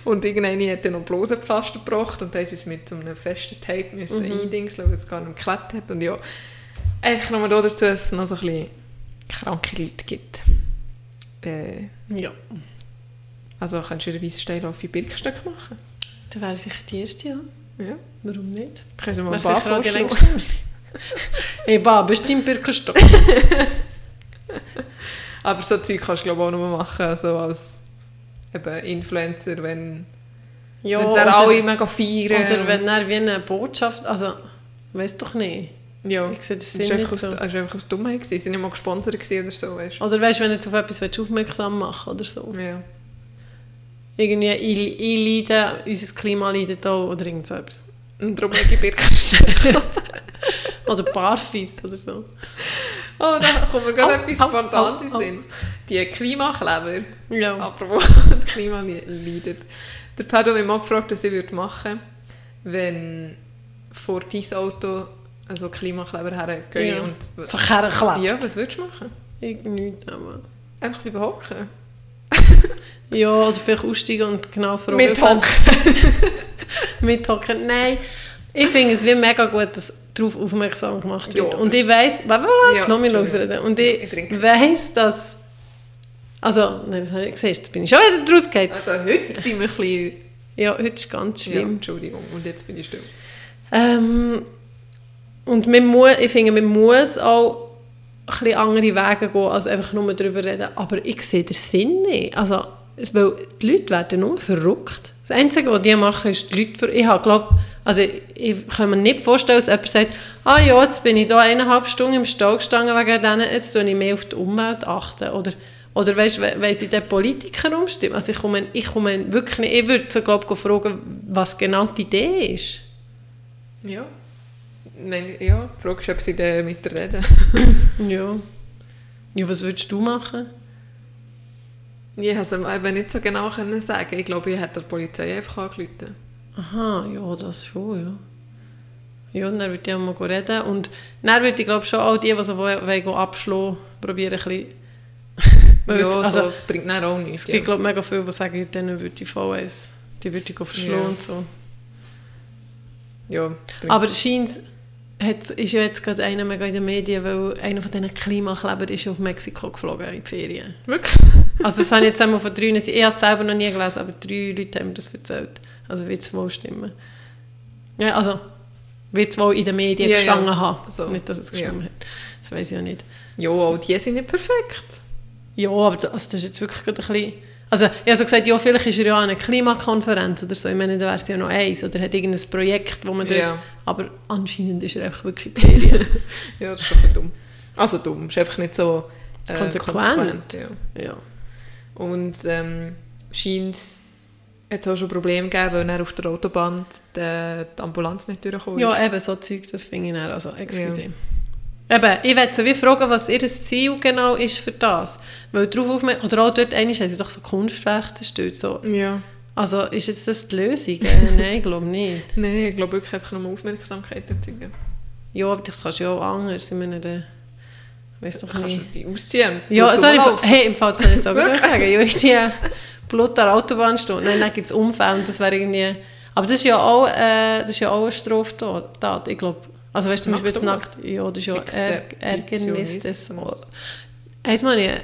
Und irgendeine hat dann noch Blosenpflaster gebracht und dann sie es mit so einem festen Tape müssen Mhm. eindingseln, weil es gar nicht geklebt hat. Und ja, einfach nochmal da dazu, dass es noch so ein bisschen kranke Leute gibt. Äh, Ja. also kannst du einen weißen Steinlauf in Birkenstock machen. Dann wäre sicher die erste, ja. Ja, Warum nicht? kannst du mal ein paar auch vorschlagen. Hey, du im Birkenstock? Aber so Zeug kannst du glaube ich auch nur machen, so als eben Influencer, wenn Ja, wenn dann alle mega feiern. Oder wenn er wie eine Botschaft, also, weiß doch nicht. ja, Ich sehe das ist einfach, nicht aus, so. ist einfach aus Dummheit gewesen. Sie sind nicht mal gesponsert oder so, weißt Oder weißt du, wenn du jetzt auf etwas willst, aufmerksam machen oder so. Ja. Irgendwie, ich, ich leide, unser Klima leidet auch oder irgend so etwas. Und darum lege ich Birkenstock. Oder Barfis oder so. oh, da kommt mir gerade Au, etwas Spontanes in au, den Sinn. Die Klimakleber, Ja. apropos das Klima li- leidet. Der Pedro hat mich mal gefragt, was ich würde machen wenn vor dein Auto also Klimakleber hergehen Ja. und... So herklebt. Ja, was würdest du machen? Irgendwie, aber... Einfach bleiben hocken? Ja, oder vielleicht aussteigen und genau fragen. Mit so- hocken. Mithocken. Nein, ich finde es wie mega gut, dass darauf aufmerksam gemacht wird. Ja, und ich weiss, warte, warte, Ja, lass mich. Und Ich ich, weiss, dass... Also, nein, was habe ich gesagt? Jetzt bin ich schon wieder rausgegangen. Also heute sind wir ein bisschen... Ja, heute ist ganz Ja, schlimm. Entschuldigung, und jetzt bin ich still. Ähm, und man muss, ich finde, man muss auch ein bisschen andere Wege gehen, als einfach nur darüber reden. Aber ich sehe den Sinn nicht. Also, weil die Leute werden nur verrückt. Das Einzige, was die machen, ist die Leute ver Ich habe, glaub, also ich, kann mir nicht vorstellen, dass jemand sagt, ah ja, jetzt bin ich da eineinhalb Stunden im Stau gestanden wegen denen, jetzt tue ich mehr auf die Umwelt achten. Oder, oder weißt, we- wenn sie den Politiker umstimmen. Also ich komme, ich komme wirklich nicht, ich würde so, glaub, ich, fragen, was genau die Idee ist. Ja. Wenn, ja, die Frage ist, ob sie dann mit dir reden. Ja. Ja, was würdest du machen? Ich konnte es eben nicht so genau sagen. Ich glaube, ich hätte der Polizei einfach angerufen. Aha, ja, das schon, ja. Ja, dann würde ich auch mal reden. Und dann würde ich glaube schon auch die, die so wollen, abschlagen, probieren ein bisschen... Ja, es, also, so, es bringt dann auch nichts. es gibt glaube mega viele, die sagen, denen würde ich voll eins, die würde ich verschlagen Ja. und so. Ja, Aber scheint hat, ist ja jetzt gerade einer mega in den Medien, weil einer von diesen Klimakleber ist ja auf Mexiko geflogen in die Ferien. wirklich? Also das habe ich jetzt einmal von drei, ich habe es selber noch nie gelesen, aber drei Leute haben mir das erzählt. Also wird es wohl stimmen. Ja, also wird es wohl in den Medien Ja, ja. gestanden haben. So. Nicht, dass es gestimmt Ja. hat. Das weiß ich ja nicht. Ja, auch die sind nicht perfekt. Ja, aber das, also das ist jetzt wirklich ein bisschen... Also ich habe so gesagt, ja, vielleicht ist er ja an einer Klimakonferenz oder so. Ich meine, da wäre es ja noch eins. Oder hat irgendein Projekt, wo man dort... Ja. Aber anscheinend ist er einfach wirklich Ferien. Ja, das ist bisschen dumm. Also dumm, ist einfach nicht so äh, Konsequent. ja. ja. Und ähm, scheint es auch schon Probleme gegeben, weil dann auf der Autobahn die, die Ambulanz nicht durchkommt. Ja, eben, so Zeug, das finde ich dann, also, excuse. Eben, ich möchte sie wie fragen, was ihr Ziel genau ist für das. Weil darauf aufmerksam, oder auch dort einmal haben sie doch so Kunstwerke zerstört, so. ja. Also, ist jetzt das die Lösung? Äh, Nein, ich glaube nicht. Nein, ich glaube wirklich einfach nur Aufmerksamkeit erzeugen. Ja, aber das kannst du ja auch anders, ich meine, der... Weiss doch Kannst nicht. du die ausziehen? Ja, sorry, hey, im Fall soll ich jetzt auch sagen, ja, ich die Blut an der Autobahn stehen. Nein, dann gibt es Unfälle und das wäre irgendwie... Aber das ist ja auch, äh, das ist ja auch eine Straftat, ich glaube. Also weißt du, zum Beispiel jetzt Nackt. Ja, das ist ja Är Ärgernis. Exhibitionismus. Einmal habe ich einen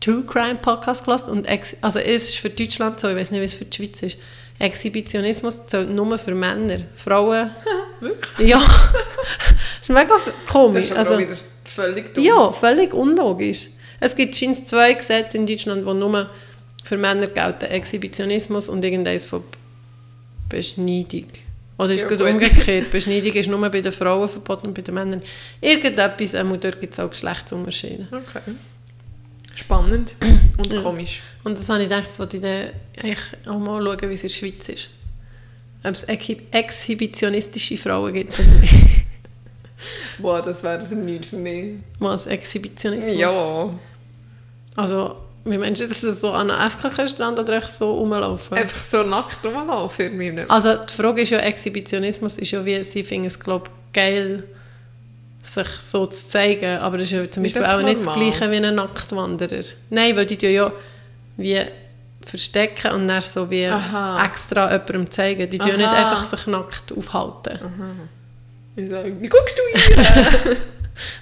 True Crime Podcast gelassen und ex also es ist für Deutschland so, ich weiß nicht, wie es für die Schweiz ist. Exhibitionismus zählt nur für Männer. Frauen... Wirklich? Ja. das ist mega Das komisch. ist aber also, völlig dumm. ja, völlig unlogisch. Es gibt scheint zwei Gesetze in Deutschland, die nur für Männer gelten. Exhibitionismus und irgendeins von Beschneidung. Oder ist es gerade gut. umgekehrt? Beschneidung ist nur bei den Frauen verboten und bei den Männern. Irgendetwas, ähm, dort gibt es auch Geschlechtsunterschiede. Okay. Spannend und komisch. Und das habe ich gedacht, das wollte ich dann auch mal schauen, wie es in der Schweiz ist. Ob es exhi- exhibitionistische Frauen gibt oder nicht. Boah, das wäre also nichts für mich. Was, Exhibitionismus? Ja. Also, wie meinst du, dass du so an einem FKK-Strand oder echt so rumlaufen? Einfach so nackt rumlaufen für mich nicht. Also die Frage ist ja, Exhibitionismus ist ja wie, sie finden es glaube geil, sich so zu zeigen, aber das ist ja zum Beispiel auch einfach nicht das normal. Gleiche wie ein Nacktwanderer. Nein, weil die tun ja wie verstecken und dann so wie Aha. extra jemandem zeigen. Die tun ja nicht Aha. einfach sich nackt aufhalten. Ich sage, wie guckst du hier?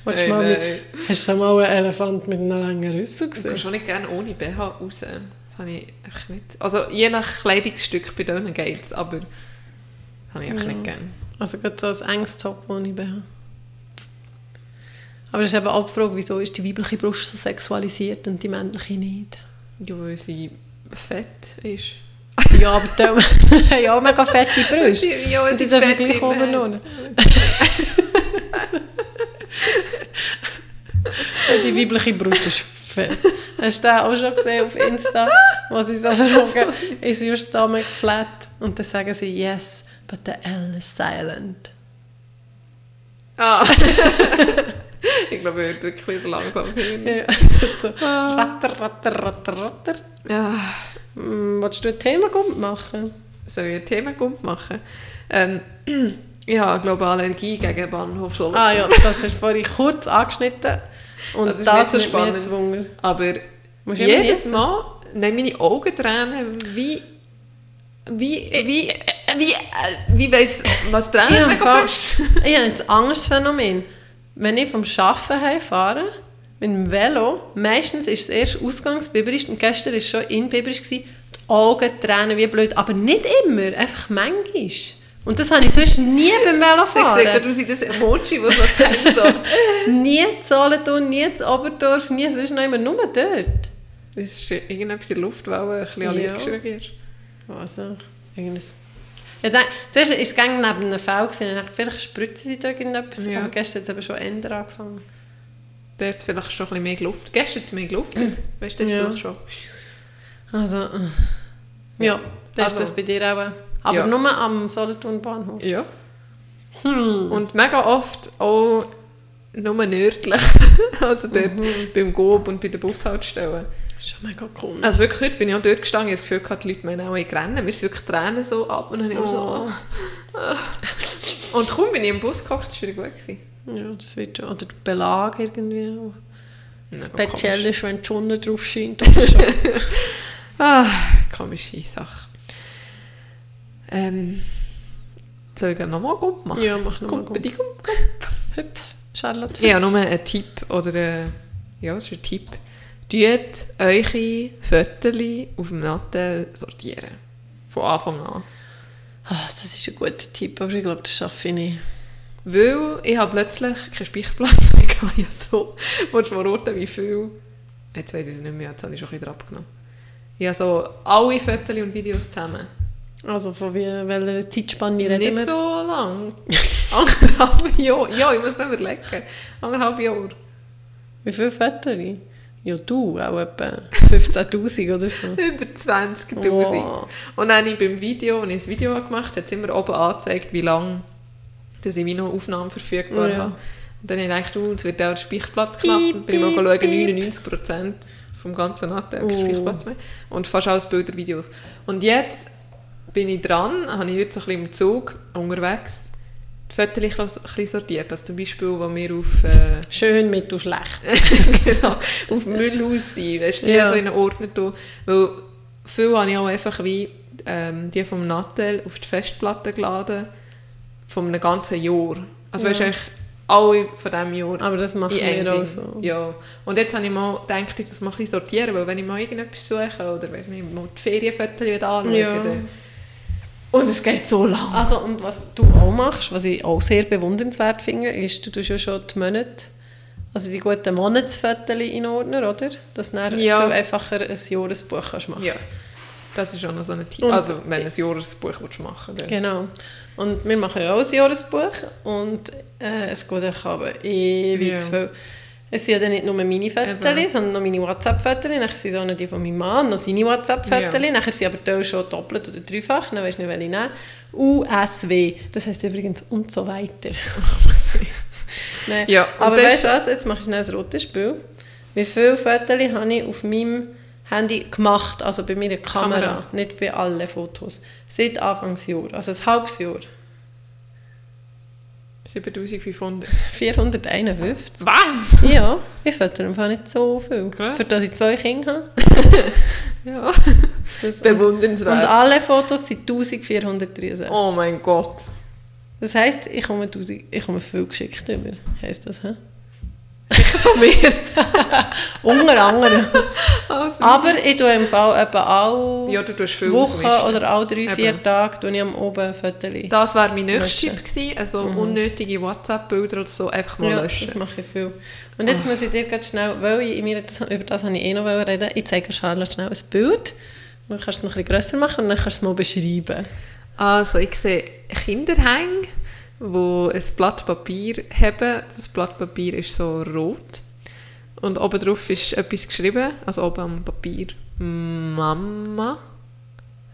Willst du Nein, mal mit, hast du schon mal einen Elefant mit einem langen Rüssel Ich gehe gesehen? schon nicht gerne ohne BH raus. Das habe ich echt nicht. Also je nach Kleidungsstück bei denen geht es, aber das habe ich echt nicht gerne. Also gerade so ein enges Top ohne BH. Aber das ist eben auch die Frage, wieso ist die weibliche Brust so sexualisiert und die männliche nicht? Ja, weil sie fett ist. Ja, aber die haben ja auch mega fette Brüste. Ja, Und die dürfen gleich oben. Die weibliche Brust ist fett. Hast du den auch schon gesehen auf Insta, wo sie so fragen, is your stomach flat? Und dann sagen sie, yes, but the L is silent. Ah. ich glaube, er wird wirklich langsam hin. Ja, so, ratter, ratter, ratter, ratter. Ja. Hm, Willst du ein Thema gut machen? Soll ich ein Thema gut machen? Ähm, ich habe, glaube Allergie gegen Bahnhof Solothurn. Ah ja, das hast du vorhin kurz angeschnitten. Und Das ist das, so spannend. Aber Musst jedes. Mal nehmen meine Augen Tränen wie... Wie... Wie... Wie... Wie weiss... Was Tränen Ich mega fest. Ich habe ein anderes Phänomen. Wenn ich vom Arbeiten heimfahre, mit dem Velo, meistens ist es erst ausgangsbibberisch und gestern war es schon inbibberisch, gewesen, die Augen tränen wie blöd, aber nicht immer, einfach manchmal. Und das habe ich sonst nie beim Velofahren. gerade wie das Emoji, das so. So. nie in Solothurn, nie in Oberdorf, nie sonst noch immer, nur dort. Das ist irgendetwas in der Luft, weil ein bisschen Ja. reagierst. Also, irgendes... Ja, dann, zuerst war es neben einem Fall, gewesen, und ich dachte, vielleicht spritzen sie da irgendetwas, Ja. aber gestern hat es eben schon ändern angefangen. Da hat vielleicht schon ein bisschen mehr Luft. Gestern hat es mehr Luft. Weißt du, das Ja. vielleicht schon. Also, äh, ja, das Also- ist das bei dir auch. Aber Ja. nur am Solothurn Bahnhof. Ja. Hm. Und mega oft auch nur nördlich. also dort Mhm. beim Gob und bei den Bushaltestellen. Schon mega cool. Also wirklich, heute bin ich auch dort gestanden, ich habe das Gefühl, gehabt, die Leute meinen auch, ich renne. Mir sind wirklich Tränen so ab und dann auch so... Oh. ah. Und kaum bin ich im Bus gehockt, das war wieder gut. Gewesen. Ja, das wird schon. Oder der Belag irgendwie. Ja, Speziell ist, wenn die Sonne drauf scheint. Ah, komische Sache. Ähm, soll ich nochmal Gump machen? ja, mach nochmal Gump, die Gump. Hüpf, Charlotte. Ich habe nur einen Tipp oder ein, ja, es ist ein Tipp. Tut eure Fotos auf dem Nattel sortieren. Von Anfang an. Ah, das ist ein guter Tipp, aber ich glaube, das schaffe ich nicht. Weil ich habe plötzlich keinen Speicherplatz mehr gehabt. Ja, so. Willst du mal wie viel? Jetzt weiß ich es nicht mehr, jetzt habe ich schon ein bisschen abgenommen. Ich habe so alle Fotos und Videos zusammen. Also von wie, welcher Zeitspanne reden Nicht wir? so lang. Anderthalb Jahre. Ja, ich muss noch überlegen. Anderthalb Jahre. Wie viele Fotos? Ja, du, auch etwa 15'000 oder so. Über 20'000. Wow. Und dann habe ich beim Video, als ich das Video gemacht habe, hat es immer oben angezeigt, wie lange dass ich wie noch Aufnahmen verfügbar Ja. habe. Und dann habe ich gedacht, oh, jetzt wird auch der Speicherplatz knapp. Und bin ich mal schauen, piep. 99% vom ganzen Nattel, kein Oh. Speicherplatz mehr. Und fast alles Bilder, Videos. Und jetzt bin ich dran, habe ich heute so ein bisschen im Zug unterwegs die Fotos ein bisschen sortiert. Also zum Beispiel, wo wir auf... Äh, Schön, mittel, schlecht. genau, auf Müllhaus sein, weißt du, Ja. so in Ordner tun. Weil viel habe ich auch einfach wie ähm, die vom Nattel auf die Festplatte geladen, von einem ganzen Jahr. Also Ja. weißt du, eigentlich alle von diesem Jahr. Aber das machen wir auch so. Ja. Und jetzt habe ich mal gedacht, ich das mal ein bisschen sortieren, weil wenn ich mal irgendetwas suche oder weiss nicht, mal die Ferienfotos anschaue, Ja. dann- und es geht so lang. Also, und was du auch machst, was ich auch sehr bewundernswert finde, ist, du tust ja schon die Monate, also die guten Monatsfotos in Ordner, oder? Dass du dann Ja. viel einfacher ein Jahresbuch kannst machen Ja, das ist auch noch so ein Tipp. Also wenn du ein Jahresbuch willst machen willst. Genau. Und wir machen ja auch ein Jahresbuch und äh, es geht auch aber ewig, Ja. weil es sind ja dann nicht nur meine Fotos, sondern noch meine WhatsApp-Fotos, dann sind es auch noch die von meinem Mann, noch seine WhatsApp-Fotos, Ja. nachher sind aber die schon doppelt oder dreifach, dann weisst du nicht, welche nehmen. USW, das heisst übrigens und so weiter. Nein. Ja, aber weißt du was, jetzt mache ich schnell ein rotes Spiel. Wie viele Fotos habe ich auf meinem Handy gemacht, also bei meiner Kamera, Kamera. nicht bei allen Fotos, seit Anfangsjahr, also ein halbes Jahr. 7500. 451. Was? Ja, ich fotografiere einfach nicht so viel. Krass. Für das ich zwei Kinder habe. Ja. Das und, Bewundernswert. und alle Fotos sind 1463. oh mein Gott. Das heisst, ich komme, 1000, ich komme viel geschickt über. Heisst das, hä? Sicher von mir. Unter anderem. Also, Aber ich tue im Fall etwa alle ja, du tust viel Wochen oder alle drei, vier Eben. Tage tue ich am oben Fotos. Das wäre mein nächster. Tipp gewesen. Also unnötige WhatsApp-Bilder oder so einfach mal Ja, löschen. das mache ich viel. Und jetzt muss ich dir ganz schnell, weil ich, mir, das, über das habe ich eh noch reden ich zeige Charlotte schnell ein Bild. Dann kannst du es noch ein bisschen grösser machen und dann kannst du es mal beschreiben. Also ich sehe Kinderhänge, wo ein Blatt Papier haben. Das Blatt Papier ist so rot. Und oben drauf ist etwas geschrieben, also oben am Papier. Mama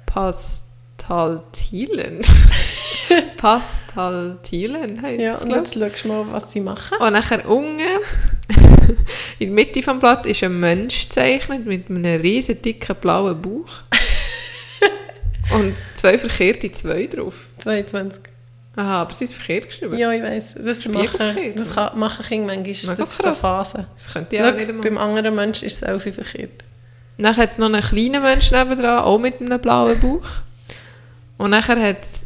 Pastaltilen. Pastaltilen heisst Ja, es, und glaub jetzt schaust du mal, was sie machen. Und nachher unten, in der Mitte des Blatt, ist ein Mensch gezeichnet mit einem riesen dicken blauen Bauch. und zwei verkehrte zwei drauf. 22. Aha, aber sie ist verkehrt geschrieben. Ja, ich weiss. Das machen, das kann, machen Kinder manchmal. Das ist eine. Phase. Das könnte ich auch nicht Schau, einmal. beim anderen Menschen ist es auch viel verkehrt. Dann hat es noch einen kleinen Mensch nebendran, auch mit einem blauen Bauch. Und nachher hat es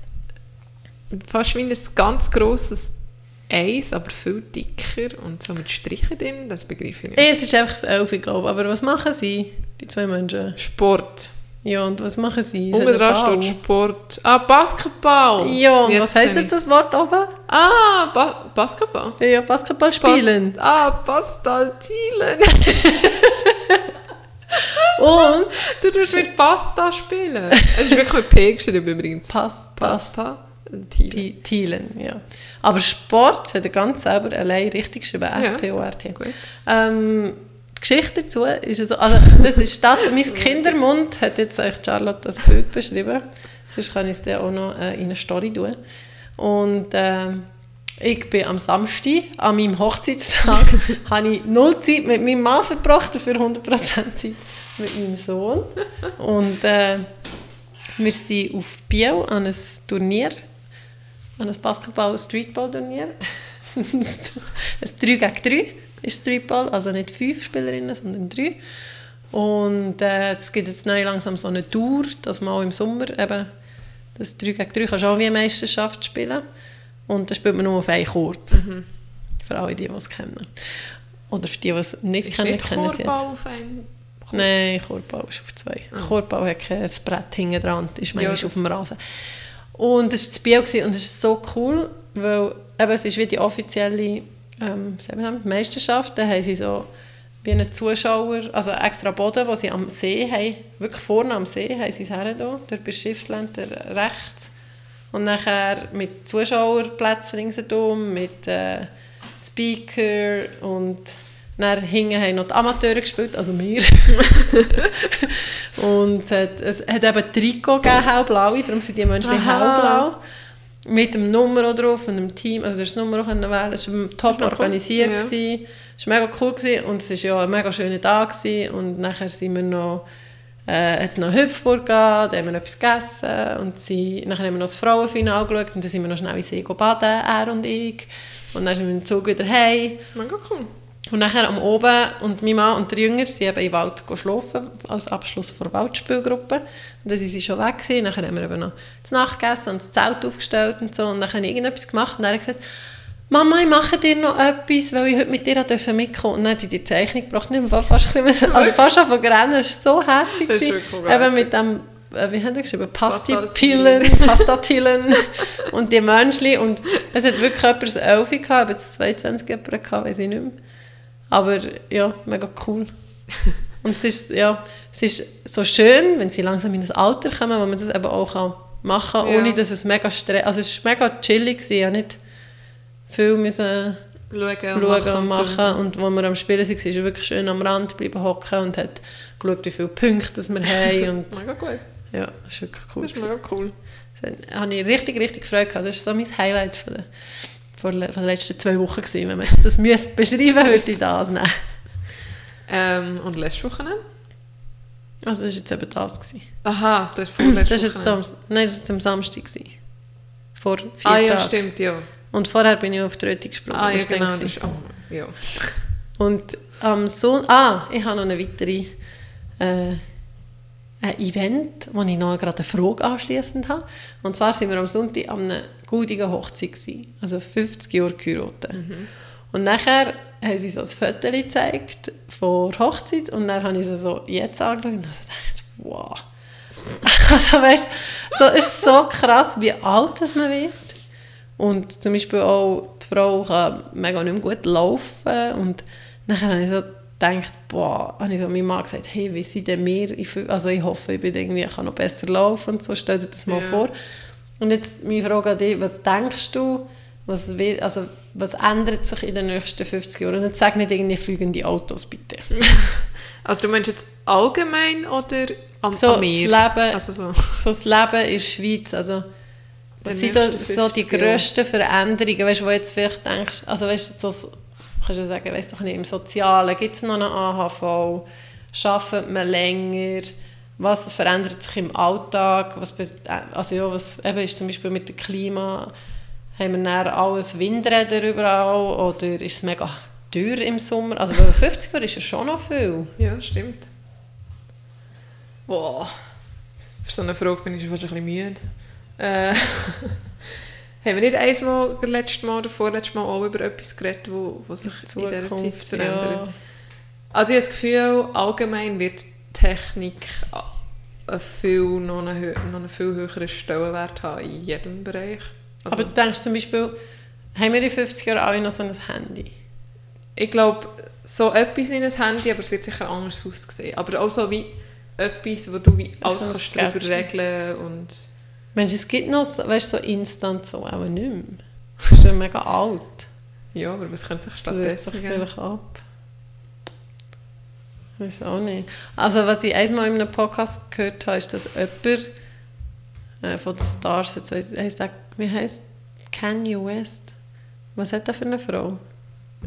fast wie ein ganz grosses Eis, aber viel dicker und so mit Strichen drin, das begreife ich nicht. Es ist einfach das Elfi, glaube ich. Aber was machen sie, die zwei Menschen? Sport. Ja, und was machen sie? Unten dran steht Sport. Ah, Basketball. Ja, und Jetzt was heisst jetzt das Wort oben? Ah, ba Basketball. Ja, Basketball spielen. Bas ah, Pastaltilen. Und du tust mit Pasta spielen. Es ist wirklich mit P geschrieben übrigens. Pass, Pasta. Pi- Thielen, ja. Aber Sport hat er ganz selber allein richtig geschrieben, S-P-O-R-T. Ähm, die Geschichte dazu ist also, also das ist statt mein Kindermund hat jetzt euch Charlotte das Bild beschrieben. Sonst kann ich es dann auch noch äh, in eine Story tun. Und ähm, ich bin am Samstag, an meinem Hochzeitstag, habe ich null Zeit mit meinem Mann verbracht, dafür 100% Zeit mit meinem Sohn. Und äh, wir sind auf Biel an ein Turnier an ein Basketball-Streetball-Turnier. ein 3 gegen 3 ist Streetball, also nicht fünf Spielerinnen, sondern drei. Und äh, es gibt jetzt neu langsam so eine Tour, dass man auch im Sommer eben das 3 gegen 3 kannst auch wie eine Meisterschaft spielen. Und dann spielt man nur auf einen Korb. Mhm. Für alle, die, die es kennen. Oder für die, die es nicht Ist kennen, nicht kennen sie jetzt. Auf einem Nein, Korbbau ist auf zwei. Ah. Korbbau hat kein Brett hinten dran, ist Ja, manchmal das- auf dem Rasen. Und es war das gewesen, und es ist so cool, weil eben, es ist wie die offizielle ähm, Meisterschaft. Da haben sie so wie einen Zuschauer, also extra Boden, wo sie am See haben, wirklich vorne am See haben sie es her, dort bei Schiffsländer rechts. Und nachher mit Zuschauerplätzen ringsherum, mit äh, Speaker und dann hinten haben noch die Amateure gespielt, also wir. und es hat, es hat eben Trikot gegeben, hellblaue, darum sind die Menschen Aha. hellblau. Mit dem Nummer drauf und dem Team, also du hast das Nummer auch können wählen. Es war top cool. organisiert. Ja. gewesen. Es war mega cool gewesen und es war ja ein mega schöner Tag. Gewesen. Und nachher sind wir noch, äh, hat noch Hüpfburg gegeben, da haben wir etwas gegessen und sie, nachher haben wir noch das Frauenfinale geschaut und dann sind wir noch schnell in See baden, er und ich. Und dann sind wir im Zug wieder heim. Mega cool. Und nachher am Oben und mein Mann und der Jünger sind eben im Wald schlafen, als Abschluss der Waldspielgruppe. Und dann sind sie schon weg gewesen. Nachher haben wir eben noch das Nacht gegessen und das Zelt aufgestellt und so. Und dann habe ich irgendetwas gemacht und dann hat er gesagt, Mama, ich mache dir noch etwas, weil ich heute mit dir mitkommen durfte. Und dann hat die die Zeichnung gebracht. Und ich habe fast, ein bisschen, also fast schon von Grennen. Es war so herzig. Das Eben mit dem, äh, wie haben die geschrieben? Pastatillen. Pastipillen, Pastatillen und die Menschen. Und es hat wirklich jemand das 11 gehabt, aber jetzt 22 jemand gehabt, weiß ich nicht mehr. Aber ja, mega cool. Und es ist, ja, es ist so schön, wenn sie langsam in das Alter kommen, wo man das eben auch kann machen kann, Ja. ohne dass es mega stress... Also es war mega chillig, gewesen, ja nicht viel müssen Schauen und schauen und machen. machen. Und wo wir am Spielen waren, ist er wirklich schön am Rand bleiben hocken und hat geschaut, wie viele Punkte das wir haben. Und Mega gut. ja, das ist wirklich cool. Das ist mega cool. Da habe ich richtig, richtig Freude gehabt. Das ist so mein Highlight von den, den von den letzten zwei Wochen gewesen. Wenn man jetzt das müsste beschreiben würde ich das nehmen. Ähm, und letzte Woche? Also das war jetzt eben das. Gewesen. Aha, also das ist vorletzte war jetzt Woche. am, nein, das war am Samstag. Gewesen. Vor vier Ah ja, Tagen. stimmt, ja. Und vorher bin ich auf die Röti gesprungen. Ah ja, Das war genau. Das ist, oh, ja. Und am Sonntag... Ah, ich habe noch eine weitere... Äh, ein Event, wo ich noch gerade eine Frage anschliessend habe. Und zwar sind wir am Sonntag an einer guten Hochzeit gewesen. Also 50 Jahre geheiratet. Und nachher haben sie so ein Foto gezeigt von der Hochzeit und dann habe ich sie so jetzt angeschaut und also gedacht, wow. also weißt so, es ist so krass, wie alt das man wird. Und zum Beispiel auch die Frau kann mega nicht mehr gut laufen und nachher habe ich so gedacht, boah, habe ich so meinem Mann gesagt, hey, wie sind denn wir, also ich hoffe, ich, bin irgendwie, ich kann noch besser laufen und so, stell dir das mal Ja. vor. Und jetzt meine Frage an dich, was denkst du, was, will, also, was ändert sich in den nächsten 50 Jahren? Und jetzt sag nicht irgendwie fliegende Autos, bitte. Also du meinst jetzt allgemein oder am, So, am das Meer? Leben, Also so. so das Leben in der Schweiz, also was sind da so die 50 Jahren. grössten Veränderungen, weißt du, wo jetzt vielleicht denkst, also weißt du, so, kannst du sagen, weißt doch nicht, im Sozialen, gibt es noch eine AHV, arbeitet man länger, was verändert sich im Alltag, was, äh, also ja, was eben ist zum Beispiel mit dem Klima, haben wir dann alles Windräder überall oder ist es mega teuer im Sommer, also weil 50 Jahre ist ja schon noch viel. Ja, stimmt. Boah. Für so eine Frage bin ich schon fast ein bisschen müde. Äh, haben wir nicht einmal, das letzte Mal oder vorletzte Mal auch über etwas geredet, wo sich in dieser Zeit verändert? Also ich habe das Gefühl, allgemein wird Technik einen viel, noch, einen, hö- noch einen viel höheren Stellenwert haben in jedem Bereich. Also, Aber du denkst zum Beispiel, haben wir in 50 Jahren alle noch so ein Handy? ich glaube, so etwas wie ein Handy, aber es wird sicher anders aussehen. Aber auch so wie etwas, wo du wie alles So kannst drüber regeln und... Mensch, es gibt noch, weißt so instant so auch nicht mehr. Das ist ja mega alt. Ja, aber was könnte sich Das löst sich stattdessen geben? vielleicht ab. Weiß auch nicht. Also was ich einmal in einem Podcast gehört habe, ist, dass jemand äh, von den Stars, jetzt weiss, heisst der, wie heisst Kanye West? Was hat der für eine Frau?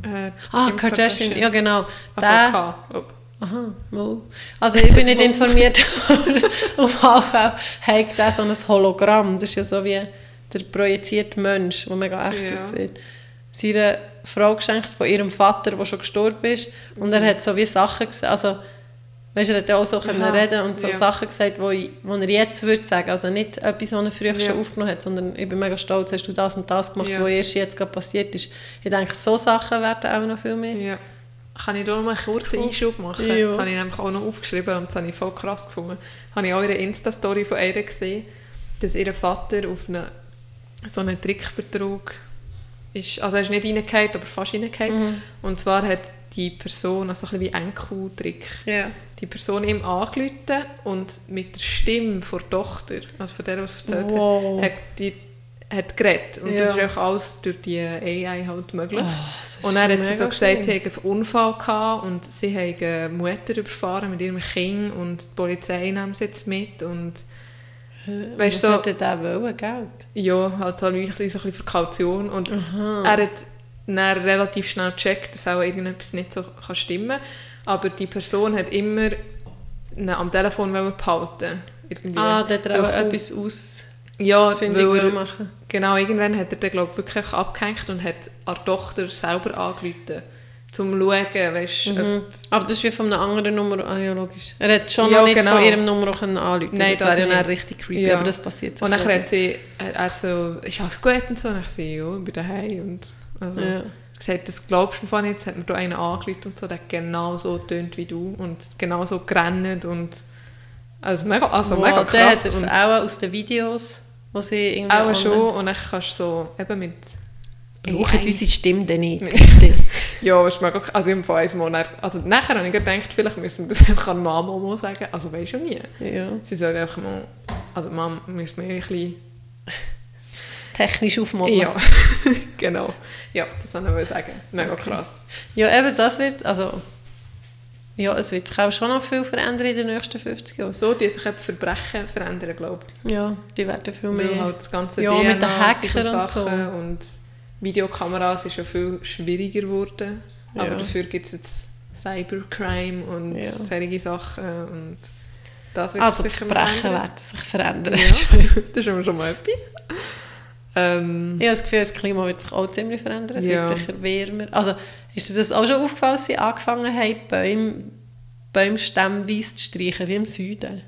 Äh, Ah, Kim Kardashian, ja genau. Also Der- K. Oh. Aha, mal. Also ich bin nicht informiert, auf jeden Fall hat er so ein Hologramm. Das ist ja so wie der der projizierte Mensch, der mega echt Ja. aussieht, seiner Frau geschenkt von ihrem Vater, der schon gestorben ist. Und er hat so wie Sachen gesagt, also weißt, du, er hat auch so können Aha, reden und so ja. Sachen gesagt, wo, ich, wo er jetzt würde sagen, also nicht etwas, was er früher Ja. schon aufgenommen hat, sondern ich bin mega stolz, hast du das und das gemacht, Ja. was erst jetzt gerade passiert ist. Ich denke, so Sachen werden auch noch viel mehr. Ja. Kann ich da noch mal einen kurzen Einschub machen? Ja. Das habe ich nämlich auch noch aufgeschrieben und das habe ich voll krass gefunden. Habe ich auch in einer Insta-Story von ihr gesehen, dass ihr Vater auf eine, so einen Trickbetrug ist, also er ist nicht reingefallen, aber fast reingefallen. Und zwar hat die Person, also ein bisschen wie Enkeltrick, Ja. die Person ihm angerufen und mit der Stimme von der Tochter, also von der, was erzählt Wow. hat, hat, die, hat geredet. Und Ja. das ist auch alles durch die AI halt möglich. ist und dann hat sie so gesagt, sie hatten einen Unfall gehabt und sie haben Mutter überfahren mit ihrem Kind und die Polizei nimmt sie jetzt mit und weißt du, so, hätte der wollen, Geld? ja, halt so ein bisschen so ein für Kaution und es- er hat dann relativ schnell gecheckt, dass auch irgendetwas nicht so kann stimmen aber die Person hat immer ihn am Telefon behalten irgendwie. Ah, der hat er auch etwas aus... ja, weil er, machen. Genau, irgendwann hat er dann, glaube ich, wirklich abgehängt und hat an die Tochter selber angerufen, um zu schauen, weißt, Mhm. Aber das ist wie von einer anderen Nummer, ah ja, logisch. Er hat schon Ja, noch nicht genau. von ihrem Nummer auch anrufen Nein, Das das wäre ja nicht. richtig creepy, Ja. aber das passiert so Und dann hat sie, er, er so, ist alles gut und so, und ich so, ja, ich bin daheim und also, Ja. gesagt, das glaubst du mir nicht, jetzt hat mir da einer angerufen und so, der hat genau so tönt wie du und genau so gerannt und also mega, also Wow, mega der hat krass es und auch aus den Videos, die sie irgendwie auch schon und dann kannst du so eben mit Brauchen unsere Stimme denn nicht, bitte. Ja, ist mega, also ich habe von Mal, also nachher habe ich gedacht, vielleicht müssen wir das einfach an Mama mal sagen, also weisst du nie. ja. Sie sagen einfach mal, also Mama, müssen wir ein bisschen, Technisch aufmodeln. ja, genau, ja, das wollte ich sagen, mega krass. ja, eben das wird, also... Ja, es wird sich auch schon noch viel verändern in den nächsten 50 Jahren. So, die sich eben Verbrechen verändern, glaube ich. Ja, die werden viel Weil mehr... halt das ganze Ja, mit den DNA Hackern und und so. Und Videokameras ist ja viel schwieriger geworden. Aber Ja. dafür gibt es jetzt Cybercrime und Ja. solche Sachen und das wird also die sich Verbrechen werden sich verändern. Ja, das ist immer schon mal etwas. Ähm, Ich habe das Gefühl, das Klima wird sich auch ziemlich verändern. Es Ja. wird sicher wärmer. Also, ist dir das auch schon aufgefallen, dass sie angefangen haben, Bäume, weiss zu streichen, wie im Süden?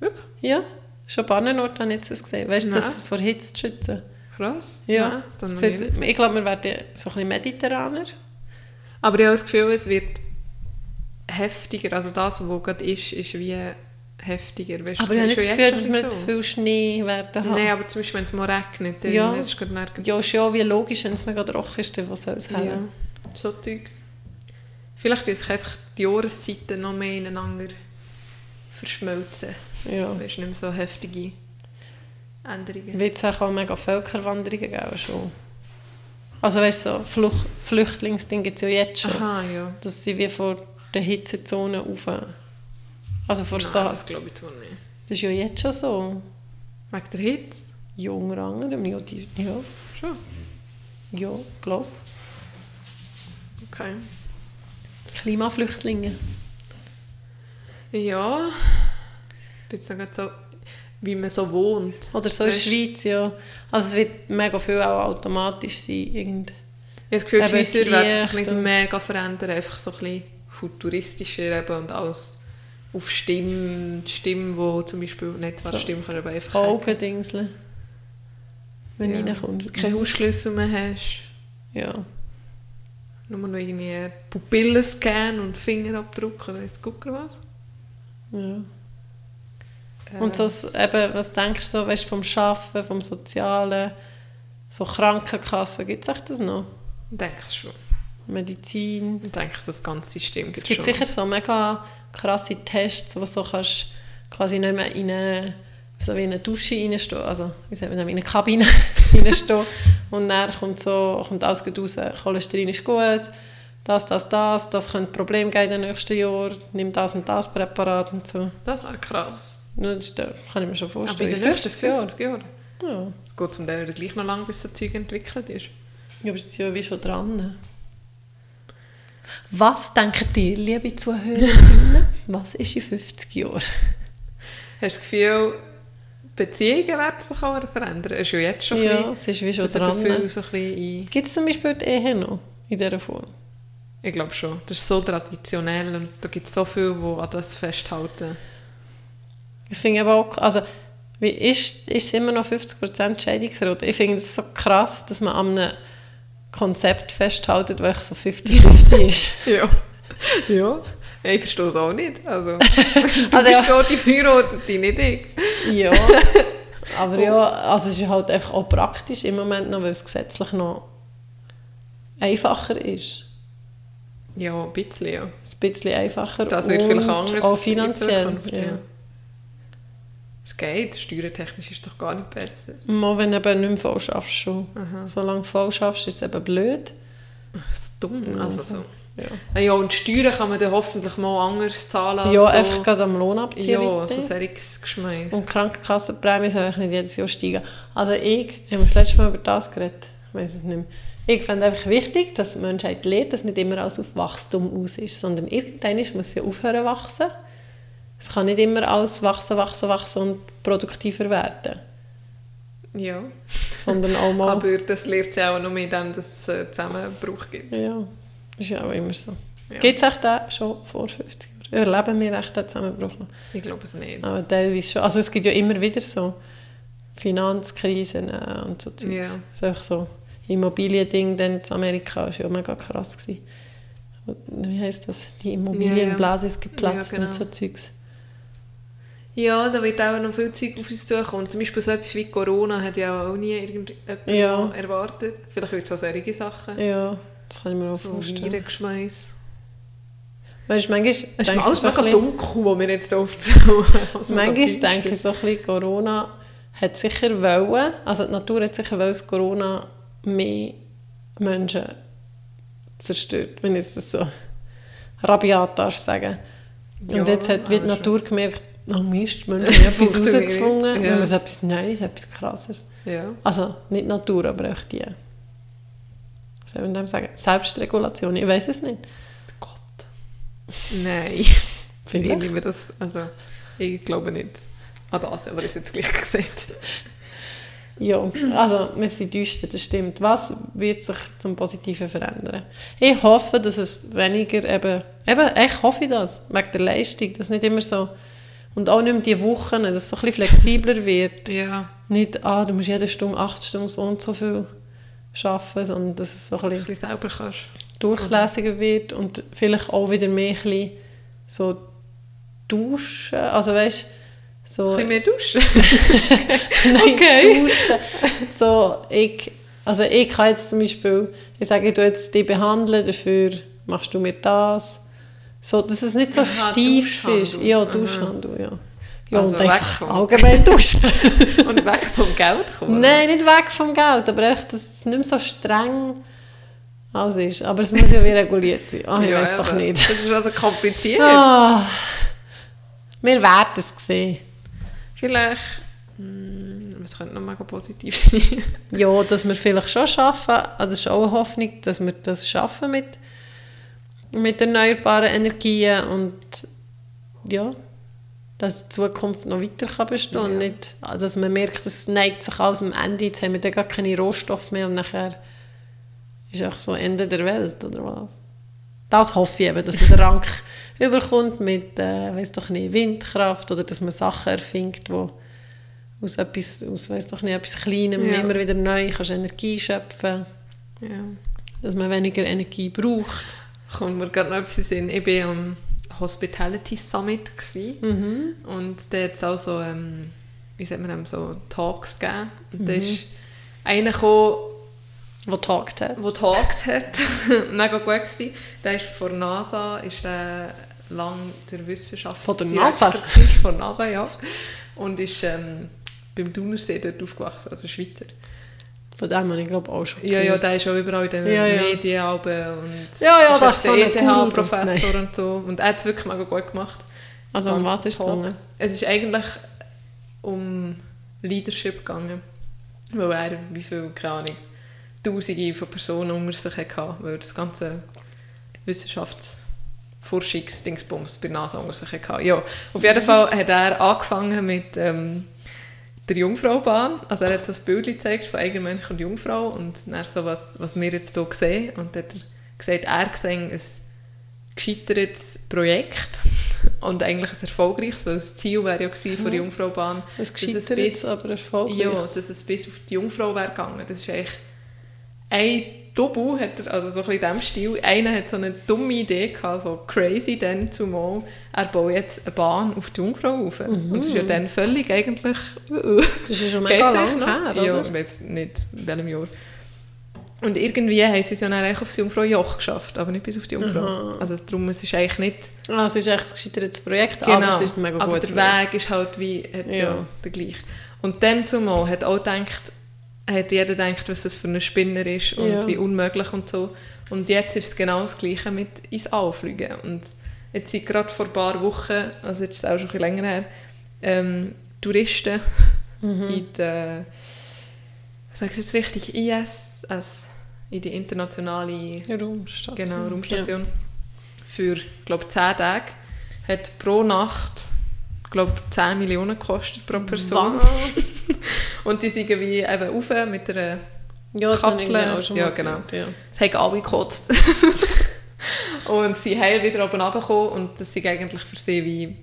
Wirklich? Ja, schon an anderen Orten habe ich das gesehen. Weißt du, das vor Hitze zu schützen? Krass. Ja. Nie sieht, ich glaube, wir werden so ein bisschen mediterraner. Aber ich habe das Gefühl, es wird heftiger. Also das, was gerade ist, ist wie heftiger. Weißt, Aber ich habe nicht das Gefühl, dass wir jetzt so. viel Schnee werden haben. Nein, aber zum Beispiel, wenn es mal regnet, dann Ja. ist es gerade nirgends... Ja, ist ja wie logisch, wenn es mega trocken ist, dann wo soll es Ja, haben? so Zeug. Vielleicht tun sich einfach die Jahreszeiten noch mehr ineinander verschmelzen. Ja. Weißt nicht mehr so heftige Änderungen. Wird es auch mega Völkerwanderungen geben schon? Also weißt du, so Fluch Flüchtlingsding gibt es ja jetzt schon. Aha, ja. Dass sie wie vor der Hitzezone rauf... Also vor Nein, das glaube ich nicht. Das ist ja jetzt schon so. Wegen der Hitze? Ja, unter anderem. Ja, die, ja, Schon. ja glaube Okay. Klimaflüchtlinge. Ja. Ich bin jetzt noch grad so, wie man so wohnt. Oder so in der Weißt- Schweiz, ja. Also es wird mega viel auch automatisch sein. Irgend. Ich habe das Gefühl, die Häuser werden sich nicht mega verändern, einfach so ein bisschen futuristischer eben und alles auf Stimmen, Stimmen, wo zum Beispiel nicht zwar So. Stimmen können, aber einfach hacken. Augendingseln. Wenn Ja. du reinkommst. du keine Hausschlüssel mehr hast. Ja. Nur noch irgendwie Pupillen scannen und Fingerabdruck oder weiss gucken was. ja. Äh, Und so, eben, was denkst du so, weißt, vom Arbeiten, vom Sozialen, so Krankenkassen, gibt es das noch? Ich denke es schon. Medizin? Ich denke, das ganze System gibt Es gibt schon. sicher so mega krasse Tests, wo du so kannst quasi nicht mehr in eine, so wie in eine Dusche reinstehen, also wie sagt man, in eine Kabine reinstehen und dann kommt, so, kommt alles raus, Cholesterin ist gut, das, das, das, das könnte Probleme geben in den nächsten Jahren, nimm das und das Präparat und so. Das wäre krass. Ja, Das ist, da kann ich mir schon Aber in vorstellen. den nächsten 50 Jahren. 50 Jahren. Ja. Es geht zum Teil gleich noch lange, bis das Zeug entwickelt ist. Ja, aber es ist ja wie schon dran. Was denkt ihr, liebe Zuhörerinnen? Was ist in 50 Jahren? Hast du das Gefühl, Beziehungen werden sich auch verändern. Es ist ja jetzt schon Ja, ein es ist wie schon bisschen, das dran. Gefühl so ein bisschen ein, Gibt es zum Beispiel die Ehe noch in dieser Form? Ich glaube schon. Das ist so traditionell und da gibt es so viele, die an das festhalten. Das finde ich aber auch, also wie ist, ist es immer noch 50% Scheidungsrate? Ich finde es so krass, dass man an einem Konzept festhält, das so 50-50 ist. Ja. ja. Ich verstehe es auch nicht. Also, du Also, ja. die Verheiratete, nicht ich. ja, aber ja, also es ist halt auch praktisch im Moment noch, weil es gesetzlich noch einfacher ist. Ja, ein bisschen, ja. Ein bisschen einfacher Das wird und vielleicht anders auch in finanziell. Ja. ja. Es geht, steuertechnisch ist es doch gar nicht besser. Mal, wenn du eben nicht mehr voll schaffst schon. Solange du voll schaffst, ist es eben blöd. Das ist dumm. Also so. Ja, Ah Ja, und Steuern kann man dann hoffentlich mal anders zahlen als ja einfach gerade am Lohn abziehen. Ja, weiter. also solches Geschmeiss. Und Krankenkassenprämie soll eigentlich nicht jedes Jahr steigen. Also ich, haben wir das letzte Mal über das geredet? Ich weiß es nicht mehr. Ich finde einfach wichtig, dass die Menschheit lernt, dass nicht immer alles auf Wachstum aus ist, sondern irgendwann muss sie aufhören wachsen. Es kann nicht immer alles wachsen, wachsen, wachsen und produktiver werden, Ja. sondern auch mal... Aber das lernt sie auch noch mit dem, dass es einen Zusammenbruch gibt. ja, ist ja auch immer so. Ja. Gibt es echt den schon vor 50 Jahren? Erleben wir echt den Zusammenbruch noch? Ich glaube es nicht. Aber teilweise schon. Also es gibt ja immer wieder so Finanzkrisen äh, und so Zeugs. Ja. So, einfach so Immobiliending dann in Amerika war ja mega krass. Gewesen. Wie heisst das? Die Immobilienblase ist geplatzt Ja, genau. und so Zeugs. Ja, da wird auch noch viel Zeug auf uns zukommen. Zum Beispiel so etwas wie Corona hat ja auch nie irgendjemand Ja. erwartet. Vielleicht wird es auch solche Sachen. Ja, das kann ich mir auch So vorstellen. Virengeschmeiss. Weißt du, manchmal Es ist alles so mega dunkel, wo wir jetzt aufzählen. Also Manchmal denke ich so ein bisschen, Corona hat sicher wollen, also die Natur hat sicher wollen, dass Corona mehr Menschen zerstört, wenn ich das so rabiat darf sagen. Und Ja, jetzt hat die aber schon. Natur gemerkt, oh Mist, Menschen haben etwas herausgefunden, ja. wir müssen etwas Neues, etwas Krasses. Ja. Also nicht Natur, aber auch die, was soll man dem sagen, Selbstregulation, ich weiß es nicht. Gott. Nein. Vielleicht. Ich das. Also, ich glaube nicht an das, aber ich es jetzt gleich gesagt. Ja, also wir sind düster, das stimmt. Was wird sich zum Positiven verändern? Ich hoffe, dass es weniger eben, eben, ich hoffe das, wegen der Leistung, dass nicht immer so, und auch nicht mehr die Wochen, dass es so ein bisschen flexibler wird. Ja. Nicht, ah, du musst jede Stunde acht Stunden so und so viel arbeiten, sondern dass es so ein Ein bisschen bisschen selber kannst. durchlässiger wird und vielleicht auch wieder mehr ein bisschen so duschen, also weißt so... Ein bisschen mehr duschen. Nein, Okay. duschen. So, ich, also ich kann jetzt zum Beispiel, ich sage, ich tu jetzt dich behandeln, dafür machst du mir das. So, dass es nicht so Aha, stief ist. Duschhandel. Ja, Aha. Duschhandel, ja. Ja, Also und einfach vom- allgemein duschen. Und weg vom Geld kommen. Nein, nicht weg vom Geld, aber echt, dass es nicht mehr so streng alles ist. Aber es muss ja wie reguliert sein. Ah, ich Ja, weiß doch nicht. Das ist also kompliziert. Ah, wir werden es sehen. Vielleicht. hm, Es könnte noch mega positiv sein. Ja, dass wir vielleicht schon schaffen, also das ist auch eine Hoffnung, dass wir das schaffen mit, mit erneuerbaren Energien und ja, dass die Zukunft noch weiter kann bestehen und Ja. nicht, also dass man merkt, es neigt sich alles am Ende, jetzt haben wir dann gar keine Rohstoffe mehr und nachher ist auch so Ende der Welt, oder was? Das hoffe ich eben, dass man den Rang überkommt mit, äh, weiß doch nicht, Windkraft oder dass man Sachen erfindet, wo aus etwas, aus weiss doch nicht, etwas Kleinem Ja. immer wieder neu kannst Energie schöpfen, Ja. dass man weniger Energie braucht. Kommt mir gerade noch etwas in. Ich war am Hospitality Summit gewesen. und da hat es auch so, ähm, wie sagt man dem, so Talks gegeben. Und da ist einer gekommen, Wo tagt hat. der talkt hat. Mega gut gewesen. Der ist von NASA, ist der lang der Wissenschaftsdirektor Von der NASA? ja. Und ist ähm, beim Thunersee dort aufgewachsen, also Schweizer. Von dem habe ich glaube auch schon Ja, ja, gehört. der ist auch überall in den Ja, ja. Medien und Ja, ja, ist das ist so der. ETH-Professor und so. Und er hat es wirklich mega gut gemacht. Also um was ist es gegangen? Es ist eigentlich um Leadership gegangen. Weil er, wie viel, keine Ahnung, Tausende von Personen unter sich hatte, weil das ganze Wissenschaftsforschungsdingsbums bei NASA unter sich hatte. Ja, auf jeden Fall hat er angefangen mit ähm, der Jungfraubahn. Also er hat so ein Bild gezeigt von Eigenmensch und Jungfrau und dann so, was, was wir jetzt hier sehen. Und dann hat er gesagt, er gesehen ein gescheitertes Projekt und eigentlich ein erfolgreiches, weil das Ziel wäre ja gewesen von der Jungfraubahn, Ein dass es gescheitertes, bis- aber erfolgreich. ja, dass es bis auf die Jungfrau wäre gegangen. Das ist eigentlich ein Double, hat er, also so ein bisschen in diesem Stil. Einer hat so eine dumme Idee gehabt, so crazy dann zumal, er baut jetzt eine Bahn auf die Jungfrau rauf. Und das ist ja dann völlig eigentlich... Das ist ja schon mega lang eigentlich her, oder? Ja, ich weiß nicht, in welchem Jahr. Und irgendwie haben sie es ja dann eigentlich auf das Jungfrau Joch geschafft, aber nicht bis auf die Jungfrau. Also darum, es ist eigentlich nicht... Ah, es ist echt ein gescheitertes Projekt, Genau, aber es ist ein mega aber gutes der Projekt. Weg ist halt wie ja. Ja. der gleiche. Und dann zumal hat auch gedacht, hat jeder gedacht, was das für ein Spinner ist und Ja. wie unmöglich und so. Und jetzt ist es genau das Gleiche mit ins All fliegen. Und jetzt sind gerade vor ein paar Wochen, also jetzt ist es auch schon ein bisschen länger her, ähm, Touristen Mhm. in die, sag ich jetzt richtig, ISS, in die internationale Raumstation. Genau, Raumstation. Für, glaube 10 Tage. Hat pro Nacht, glaube 10 Millionen gekostet pro Person. Was? Und die sind wie eben rauf mit einer... Ja, ich irgendwie auch schon Ja, genau. gehört, Ja. Es haben alle gekotzt. und sie heil wieder oben runtergekommen und das war eigentlich für sie wie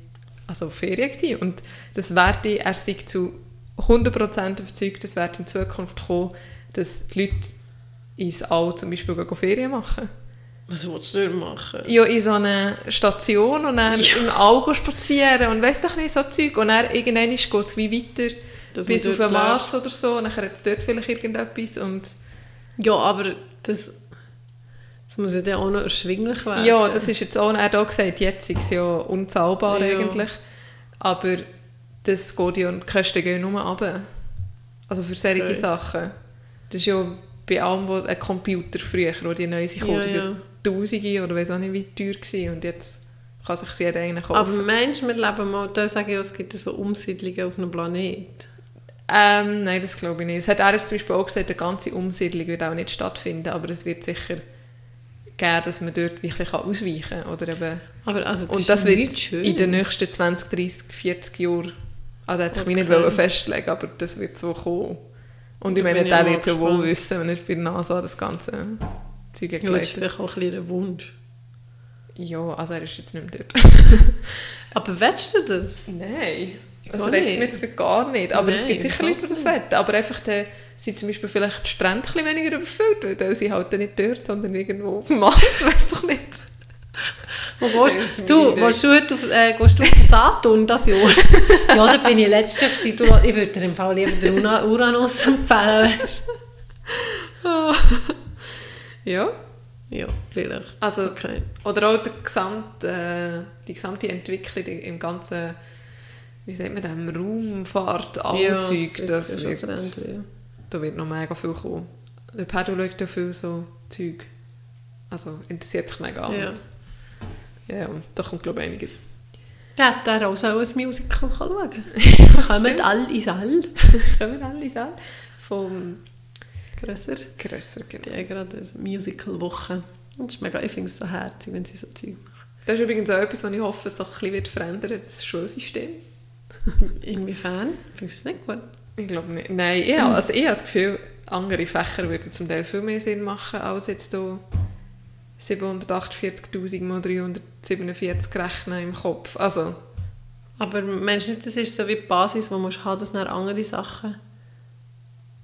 also Ferien gewesen. Und das werde, er sei zu 100% überzeugt, das wird in Zukunft kommen, dass die Leute ins All zum Beispiel gehen Ferien machen. Was willst du denn machen? Ja, in so einer Station und dann im Auge spazieren und weiss doch nicht, so Zeug. Und dann irgendwann geht es wie weiter Dass bis auf den Mars oder so. Und dann hat es dort vielleicht irgendetwas und... Ja, aber das, das muss ja dann auch noch erschwinglich werden. Ja, das ist jetzt auch, er hat auch gesagt, jetzt ist es ja unzahlbar Ja. eigentlich. Aber das geht ja, die Kosten gehen nur runter. Also für solche Okay. Sachen. Das ist ja bei allem, wo ein Computer früher, wo die neu sind, Ja, ja ja. Tausende oder weiß auch nicht wie teuer gewesen. Und jetzt kann sich jeder einen kaufen. Aber meinst du, wir leben mal, da sage ich, es gibt so Umsiedlungen auf einem Planeten? Ähm, nein, das glaube ich nicht. Es hat er jetzt zum Beispiel auch gesagt, eine ganze Umsiedlung wird auch nicht stattfinden, aber es wird sicher geben, dass man dort wirklich ausweichen kann. Oder eben, Aber also, das und das wird Schönes. in den nächsten 20, 30, 40 Jahren, also hätte ich mich nicht Okay. festlegen aber das wird so kommen. Und ich meine, der wird ja wohl wissen, wenn er bei der NASA das ganze Zeug Ja, das ist erklärt. vielleicht auch ein bisschen ein Wunsch. Ja, also er ist jetzt nicht mehr dort. Aber willst du das? Nein. Also gar reizt nicht. mich jetzt gar nicht. Aber es gibt sicher Leute, die das wollen. Aber einfach dann sind zum Beispiel vielleicht die Strände ein weniger überfüllt, weil sie halt nicht dort, sondern irgendwo auf dem Mars, weiss doch nicht. Wo gehst du? Willst du heute auf, äh, gehst du auf Saturn das Jahr? ja, da bin ich letztes Jahr. Du, ich würde dir im Fall lieber den Uranus empfehlen. Weißt. Ja. Ja, vielleicht. Also, Okay. Oder auch der gesamte, äh, die gesamte Entwicklung im ganzen, wie sagt man das, Raumfahrt, Allzeug, das, wird wird, verändern, da wird noch mega viel kommen. Der Pedro schaut ja viel so Zeug. Also interessiert sich mega an. Ja. und- Ja, ja, da kommt glaube ich einiges. ja. Der hätte auch so ein Musical schauen können. Kommen alle ins All. Kommen alle sagen? Vom Grösser. Grösser, genau. Die haben gerade eine Musical-Woche. Und es ist mega, ich finde es so herzig, wenn sie so Zeug machen. Das ist übrigens auch etwas, was ich hoffe, dass sich ein bisschen verändern wird, das Schulsystem. Inwiefern? Findest du es nicht gut? Ich glaube nicht. Nein, ich, habe- also ich habe das Gefühl, andere Fächer würden zum Teil viel mehr Sinn machen, als jetzt hier 748'000 mal 347 rechnen im Kopf. Also, Aber meinst du nicht, das ist so wie die Basis, die musst haben, dass dann andere Sachen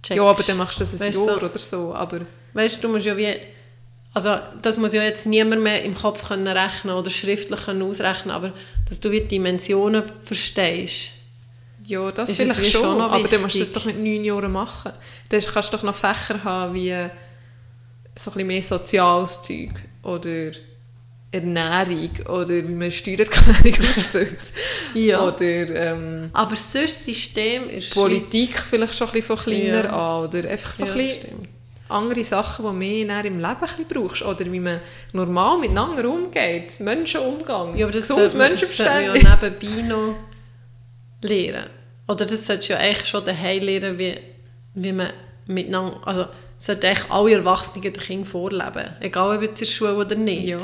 checkst? ja, aber dann machst du das ein Weißt Jahr so- oder so. Aber Weißt du, du musst ja wie... Also das muss ja jetzt niemand mehr im Kopf können rechnen oder schriftlich können ausrechnen, aber dass du die Dimensionen verstehst. ja, das Ist vielleicht schon, schon aber dann musst du das doch mit neun Jahren machen. Dann kannst du doch noch Fächer haben wie so ein bisschen mehr soziales Zeug oder Ernährung oder wie man Steuererklärung ausfüllt. Ja. Oder ähm, Aber sonst System ist Politik vielleicht schon ein bisschen von kleiner Ja. an oder einfach so ja, ein das bisschen. Andere Sachen, die mehr dann im Leben ein brauchst oder wie man normal miteinander umgeht, Menschenumgang, Ja, aber das sollte man, sollte man ja nebenbei noch lernen. Oder das solltest du ja eigentlich schon daheim lernen, wie, wie man miteinander... Also sollten eigentlich alle Erwachsenen den Kindern vorleben. Egal ob jetzt in der Schule oder nicht. Ja,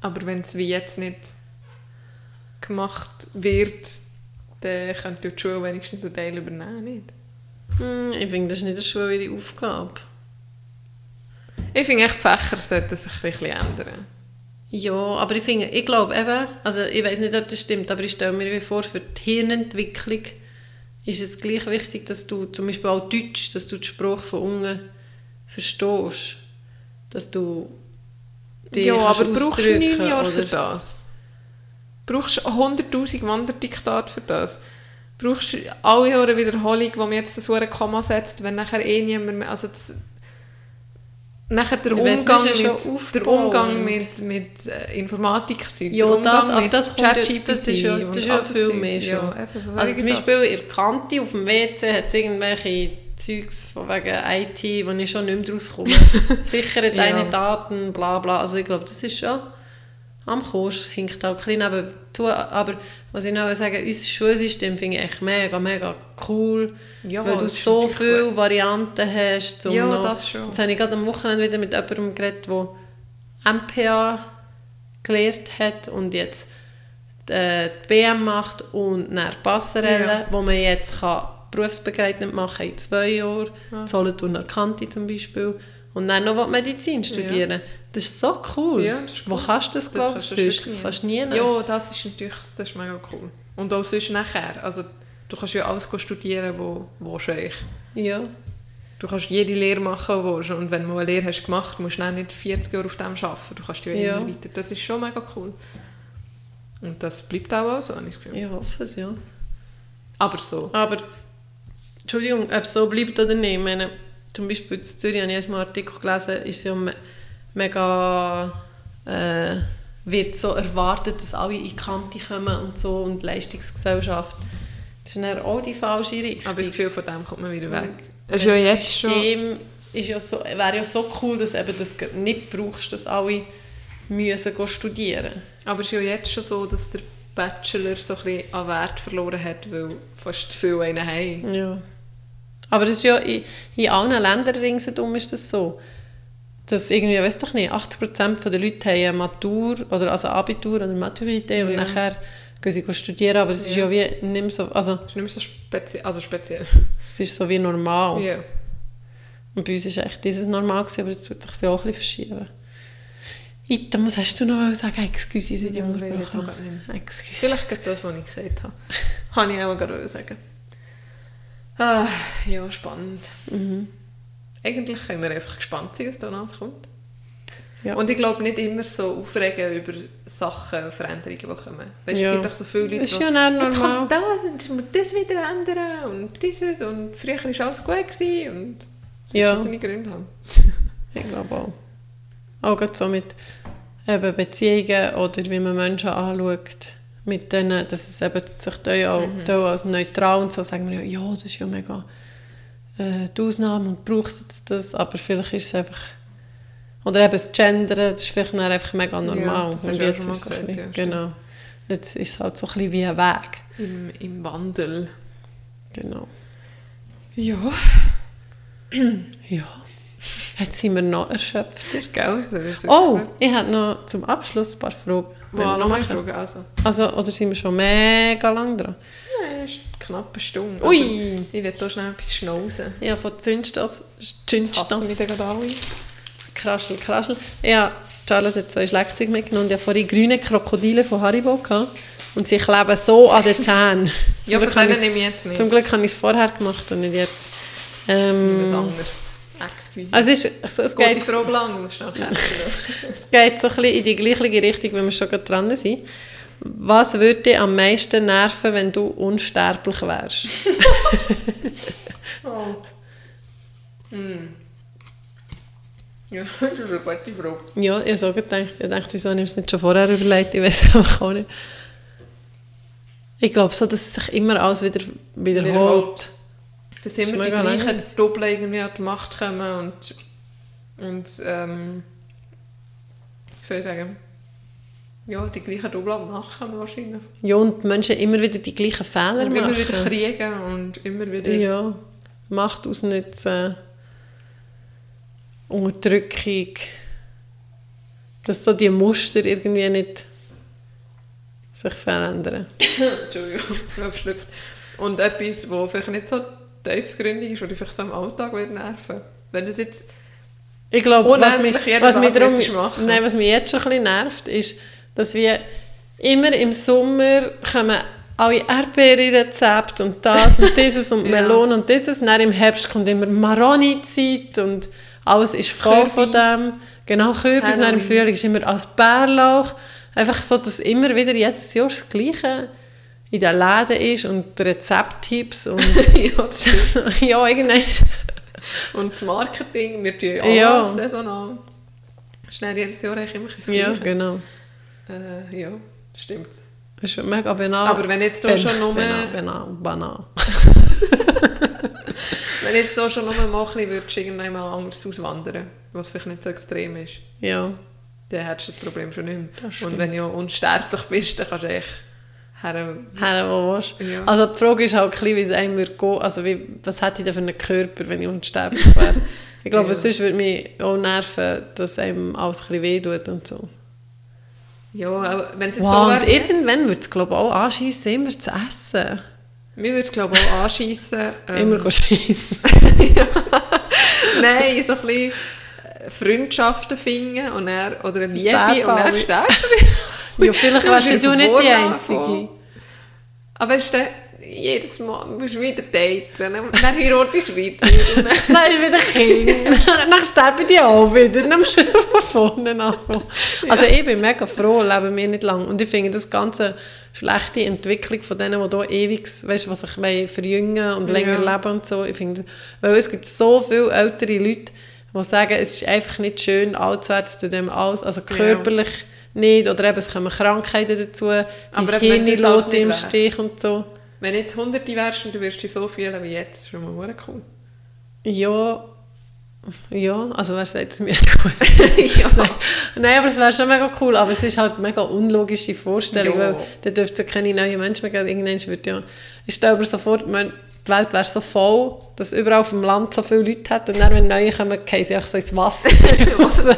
aber wenn es wie jetzt nicht gemacht wird, dann könnte die Schule wenigstens einen Teil übernehmen, nicht? Hm, ich finde, das ist nicht eine Schule ihre Aufgabe. Ich finde echt, die Fächer sollten sich ein bisschen ändern. Ja, aber ich finde, ich glaube eben, also ich weiß nicht, ob das stimmt, aber ich stelle mir vor, für die Hirnentwicklung ist es gleich wichtig, dass du zum Beispiel auch Deutsch, dass du den Spruch von unten verstehst. Dass du dich Ja, aber brauchst du neun Jahre für das? Brauchst du 100'000 Wanderdiktate für das? Brauchst du alle Jahre Wiederholung, wo man jetzt das Komma setzt, wenn nachher eh niemand mehr... Also das, nachher der weiss, Umgang, ja mit, schon der. Umgang mit, mit äh, Informatikzeug, Ja, das, aber das, kommt ja, das ist ja, das ist ja viel mehr schon. Ja, eben, so also zum. Beispiel in der Kante auf dem WC hat es irgendwelche Zeugs von wegen IT, wo ich schon nicht mehr rauskomme. Sichere deine Ja. Daten, bla bla. Also ich glaube, das ist schon am Kurs, hinkt auch ein bisschen nebenzu. Aber was ich noch sagen unser Schulsystem finde ich echt mega, mega cool. Ja, weil du so viele gut. Varianten hast. um Ja, noch- das schon. Jetzt habe ich gerade am Wochenende wieder mit jemandem geredet, der MPA gelernt hat und jetzt äh, die BM macht und eine Passerelle, Ja. wo man jetzt kann berufsbegleitend machen in zwei Jahren, Ja. Solothurner Kante zum Beispiel, und dann noch Medizin studieren. Das ist so cool. Ja, ist Wo cool. kannst du das, sonst? wirklich Das nie. kannst du nie. Ja, das ist natürlich das ist mega cool. Und auch sonst nachher. Also, du kannst ja alles studieren, wo, wo eigentlich. ja. Du kannst jede Lehre machen, wo du Und wenn du eine Lehre hast gemacht, musst du dann nicht 40 Jahre auf dem arbeiten. Du kannst ja, Ja. immer weiter. Das ist schon mega cool. Und das bleibt auch, so, habe ich das Gefühl. Ich hoffe es, ja. Aber so. Aber, Entschuldigung, ob es so bleibt oder nicht, ich meine, zum Beispiel in Zürich habe ich jetzt mal einen Artikel gelesen, ist ja me mega, äh, wird so erwartet, dass alle in die Kante kommen und so und Leistungsgesellschaft. Das ist dann auch die falsche Richtung. Aber das Gefühl von dem kommt man wieder weg. Das Es ist ja jetzt schon... System ist ja so, wäre ja so cool, dass eben das nicht brauchst, dass alle müssen studieren Aber es ist ja jetzt schon so, dass der Bachelor so ein bisschen an Wert verloren hat, weil fast zu viele einen haben. Ja. Aber das ist ja in, in allen Ländern ringsherum ist das so. Dass irgendwie, weiß doch nicht, 80% der Leute haben eine Matur oder also Abitur oder Maturité und Ja. nachher gehen sie studieren, aber es ist Ja. ja wie nicht mehr so, also Das ist nicht mehr so speziell. Also speziell. es ist so wie normal. Ja. Und bei uns ist echt dieses normal gewesen, aber jetzt wird sich auch ein bisschen verschieben. Ita, was hast du noch sagen? Excuse, ich Ja, ja, das weiß ich auch unterbrochen. Excuse. Vielleicht geht das, was ich gesagt habe. Habe ich auch gerade sagen. Ah, ja, spannend. Mhm. Eigentlich können wir einfach gespannt sein, was danach kommt. Ja. Und ich glaube nicht immer so aufregen über Sachen, Veränderungen, die kommen. Weißt, Ja. Es gibt auch so viele Leute, die- ja jetzt kommt das und jetzt muss das wieder ändern und dieses und früher war alles gut gewesen und das Ja. seine Gründe haben. Ich glaube auch. Auch gerade so mit eben Beziehungen oder wie man Menschen anschaut. Mit denen, dass es eben sich da auch Mhm. da als neutral und so sagen wir ja, ja, das ist ja mega äh, die Ausnahme und brauchst jetzt das, aber vielleicht ist es einfach oder eben das Gendern, das ist vielleicht dann einfach mega normal. hast und ja jetzt ist es gesagt, bisschen, ja, genau. Jetzt ist es halt so ein bisschen wie ein Weg. Im, Im Wandel. Genau. Ja. Ja. Jetzt sind wir noch erschöpfter. Gell? Oh, ich habe noch zum Abschluss ein paar Fragen. Wenn wir Mal noch noch mal machen. fragen. Also. Also, oder sind wir schon mega lang dran? Ja, es ist knapp eine Stunde. Ui. Aber Ich will hier schnell etwas schnauzen. Ja, von Zündstoff. mich dann gerade alle. Kraschel, kraschel. Ja, Charlotte hat zwei Schlagzeuge mitgenommen und ich hatte vorhin grüne Krokodile von Haribo. Gehabt. Und sie kleben so an den Zähnen. Ja, aber können ich's- nehme ich jetzt nicht. Zum Glück habe ich es vorher gemacht und nicht jetzt. Ähm, Was anderes. Excuse. also es, ist, es, Geht Frage lang? Es geht so ein bisschen in die gleiche Richtung, wenn wir schon gerade dran sind. Was würde dich am meisten nerven, wenn du unsterblich wärst? Oh. Hm. Ja, das ist eine gute Frage. Ja, ich habe so gedacht. Ich dachte, wieso habe ich es nicht schon vorher überlegt? Ich weiß einfach auch nicht. Ich glaube so, dass es sich immer alles wieder wiederholt. Wiederholt. Dass immer die gleichen. Doppel irgendwie an die Macht kommen und, und ähm, wie soll ich sagen, ja, die gleichen Doppel an die Macht kommen wahrscheinlich. Ja, und die Menschen immer wieder die gleichen Fehler Und machen. immer wieder kriegen und immer wieder... Ja, Macht ausnutzen, Unterdrückung, dass so die Muster irgendwie nicht sich verändern. Entschuldigung, ich habe. Und etwas, was vielleicht nicht so tiefgründig ist oder vielleicht so im Alltag wird nerven. Wenn das jetzt... Ich glaube, was mich, was, mich Tag darum, nein, was mich jetzt schon ein bisschen nervt, ist, dass wir immer im Sommer kommen alle Erdbeerrezepte und das und dieses und Ja. Melone und dieses. Dann im Herbst kommt immer Maroni-Zeit und alles ist voll von Kürbis. dem. Genau, Kürbis. Dann im. Frühling ist immer als Bärlauch. Einfach so, dass immer wieder jedes Jahr das Gleiche in den Läden ist und Rezepttipps und ja, ja, irgendwann Und das Marketing, wir tun ja Ja. alles saisonal. Schnell jedes Jahr eigentlich immer ein ja, genau. Äh, ja, stimmt. Das ist mega banal. Aber wenn jetzt da Ben- schon nur... Banal, banal, banal. Wenn jetzt da schon nur mal ein bisschen würdest, irgendwann mal anders auswandern, was vielleicht nicht so extrem ist, Ja. dann hättest du das Problem schon nicht mehr. Und wenn du unsterblich bist, dann kannst du echt her... Her, wo willst du? Ja. Also die Frage ist halt, wie es einem würde gehen. Also wie, was hätte ich denn für einen Körper, wenn ich unsterblich wäre? Ich glaube, Ja. sonst würde mich auch nerven, dass einem alles ein bisschen wehtut und so. Ja, aber wenn es jetzt Wow, so und wäre... jetzt- irgendwann würde es, glaube ich, auch anschiessen, immer zu essen. Mir würde es glaube ich auch anschiessen. Ähm, Immer schiessen. Nein, so ein bisschen äh, Freundschaften finden und er, oder eine Liebe Sterben und er alle. sterben. Ja, vielleicht Du musst du nicht die Einzige. Aber du, jedes Mal musst du wieder daten, dann heiratest du wieder. Dann- ist wieder Kind. Dann sterben die auch wieder. Dann musst du von vorne anfangen. Also ich bin mega froh, leben wir nicht lang. Und ich finde das ganze schlechte Entwicklung von denen, die hier ewig, weißt du, was sich wollen verjüngen und länger Ja. leben und so. Ich finde, weil es gibt so viele ältere Leute, die sagen, es ist einfach nicht schön, alt zu werden, es tut dem alles, also körperlich nicht, oder eben es kommen Krankheiten dazu, Aber Hirn lässt im. Stich und so. Wenn jetzt Hunderte wärst und du würdest dich so fühlen wie jetzt, ist schon mal cool. Ja, ja, also wer sagt es mir gut? ja. Nein, aber es wäre schon mega cool, aber es ist halt eine mega unlogische Vorstellung, Ja. weil da dürfte es ja keine neuen Menschen mehr geben. Irgendwann wird ja, ich stelle mir so vor, man, die Welt wäre so voll, dass überall auf dem Land so viele Leute hat und dann, wenn neue kommen, fallen sie einfach so ins Wasser. Was? Hast du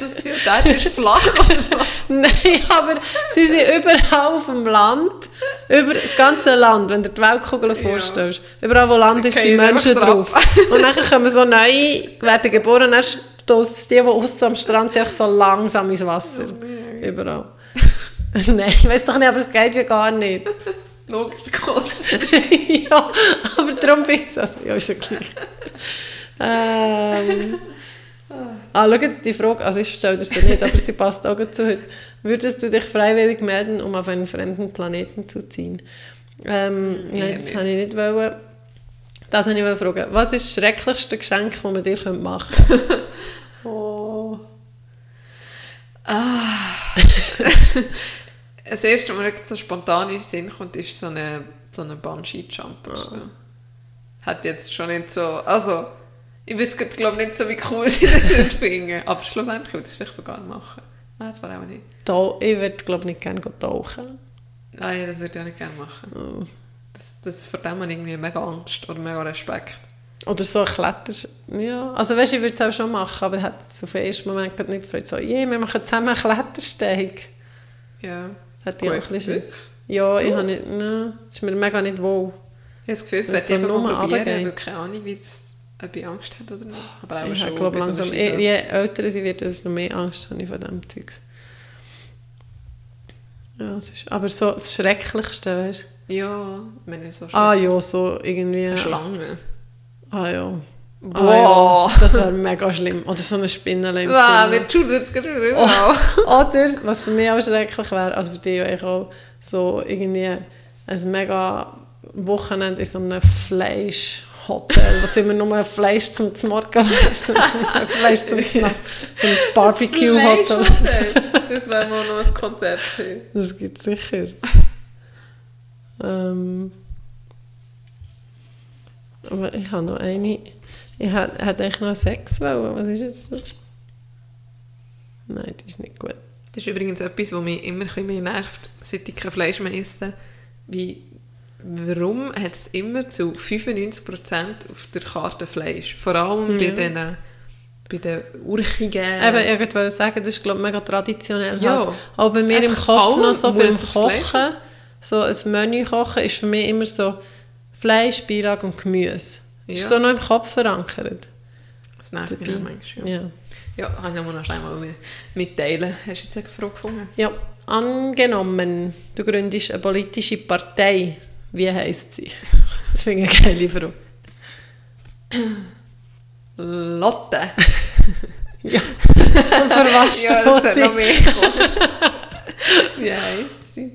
das Gefühl, der ist flach? Nein, aber sie sind überall auf dem Land, über das ganze Land, wenn du dir die Weltkugel vorstellst. Überall, wo Land ist, Dann sind Menschen drauf. Und dann kommen so neue, werden geboren, dann stoßen die, die aussen am Strand sind, so langsam ins Wasser. Überall. Nein, ich weiß doch nicht, aber es geht wie gar nicht. Logisch, ja, aber darum finde ich es also, ja, ist ja gleich. ähm, ah, schau jetzt die Frage, also ich stelle das so nicht, aber sie passt auch zu heute. Würdest du dich freiwillig melden, um auf einen fremden Planeten zu ziehen? Ähm, Eher das habe ich nicht wollen. Das habe ich fragen. Was ist das schrecklichste Geschenk, das man dir machen könnte? Oh. Ah. das erste, was mir so spontan in den Sinn kommt, ist so eine, so eine Bungee-Jump oder so. Hat jetzt schon nicht so... Also, ich wüsste glaube nicht so, wie cool sie das finden. Aber schlussendlich würde ich es vielleicht sogar machen. Nein, das war auch nicht. Da, ich würde, glaube nicht gerne tauchen. Nein, das würde ich auch nicht gerne machen. Oh. Das, das vor dem ich irgendwie mega Angst oder mega Respekt. Oder so ein Kletters... Ja, also weißt, ich würde es auch schon machen, aber hätte es auf den ersten Moment nicht gefreut. So, je, wir machen zusammen einen Klettersteig. Ja. Das hätte ich auch ein bisschen? Ja, ich habe nicht... Nein, das ist mir mega nicht wohl. Ich habe das Gefühl, es wird so immer mal probieren. Ich habe keine Ahnung, wie das, ob ich Angst hat oder nicht. Aber auch Ich schon. glaube bei so langsam... Je, je älter sie wird, desto mehr Angst habe ich von diesem Zeugs. Ja, es ist... Aber so das Schrecklichste, weißt du? Ja, wenn ich so Ah ja, so irgendwie... Eine Schlange. Ah ja. Boah. Ah, ja. Das wäre mega schlimm. Oder so eine Spinne im Wow, Zimmer. wir tun das gerade wieder Oh, oder, was für mich auch schrecklich wäre, also für dich eigentlich auch, so irgendwie ein mega Wochenende in so einem Fleischhotel, was immer nur Fleisch zum Morgen und zum Mittag Fleisch zum Nacht. So ein Barbecue-Hotel. Das wäre mal noch ein Konzept. Das gibt es sicher. ähm, aber ich habe noch eine. Ich hätte hätte eigentlich noch Sex wollen. Was ist jetzt das? Nein, das ist nicht gut. Das ist übrigens etwas, was mich immer ein bisschen mehr nervt, seit ich kein Fleisch mehr esse. Wie, warum hat es immer zu 95% auf der Karte Fleisch? Vor allem bei diesen bei den Urchigen. Eben, ich wollte sagen, das ist, glaube ich, mega traditionell. Ja. Halt. Auch bei mir im Kopf noch so beim Fleisch Kochen, so ein Menü kochen, ist für mich immer so Fleisch, Beilage und Gemüse. Ist Ja. so noch im Kopf verankert. Das nervt mich auch manchmal. Ja, Ja. ja kann ich noch schnell mal mitteilen. Hast du jetzt eine Frage gefunden? ja. Angenommen, du gründest eine politische Partei. Wie heisst sie? Das finde ich eine geile Frage. Lotte. Ja. Und für was ja, hat sie? noch mehr. Wie heisst sie?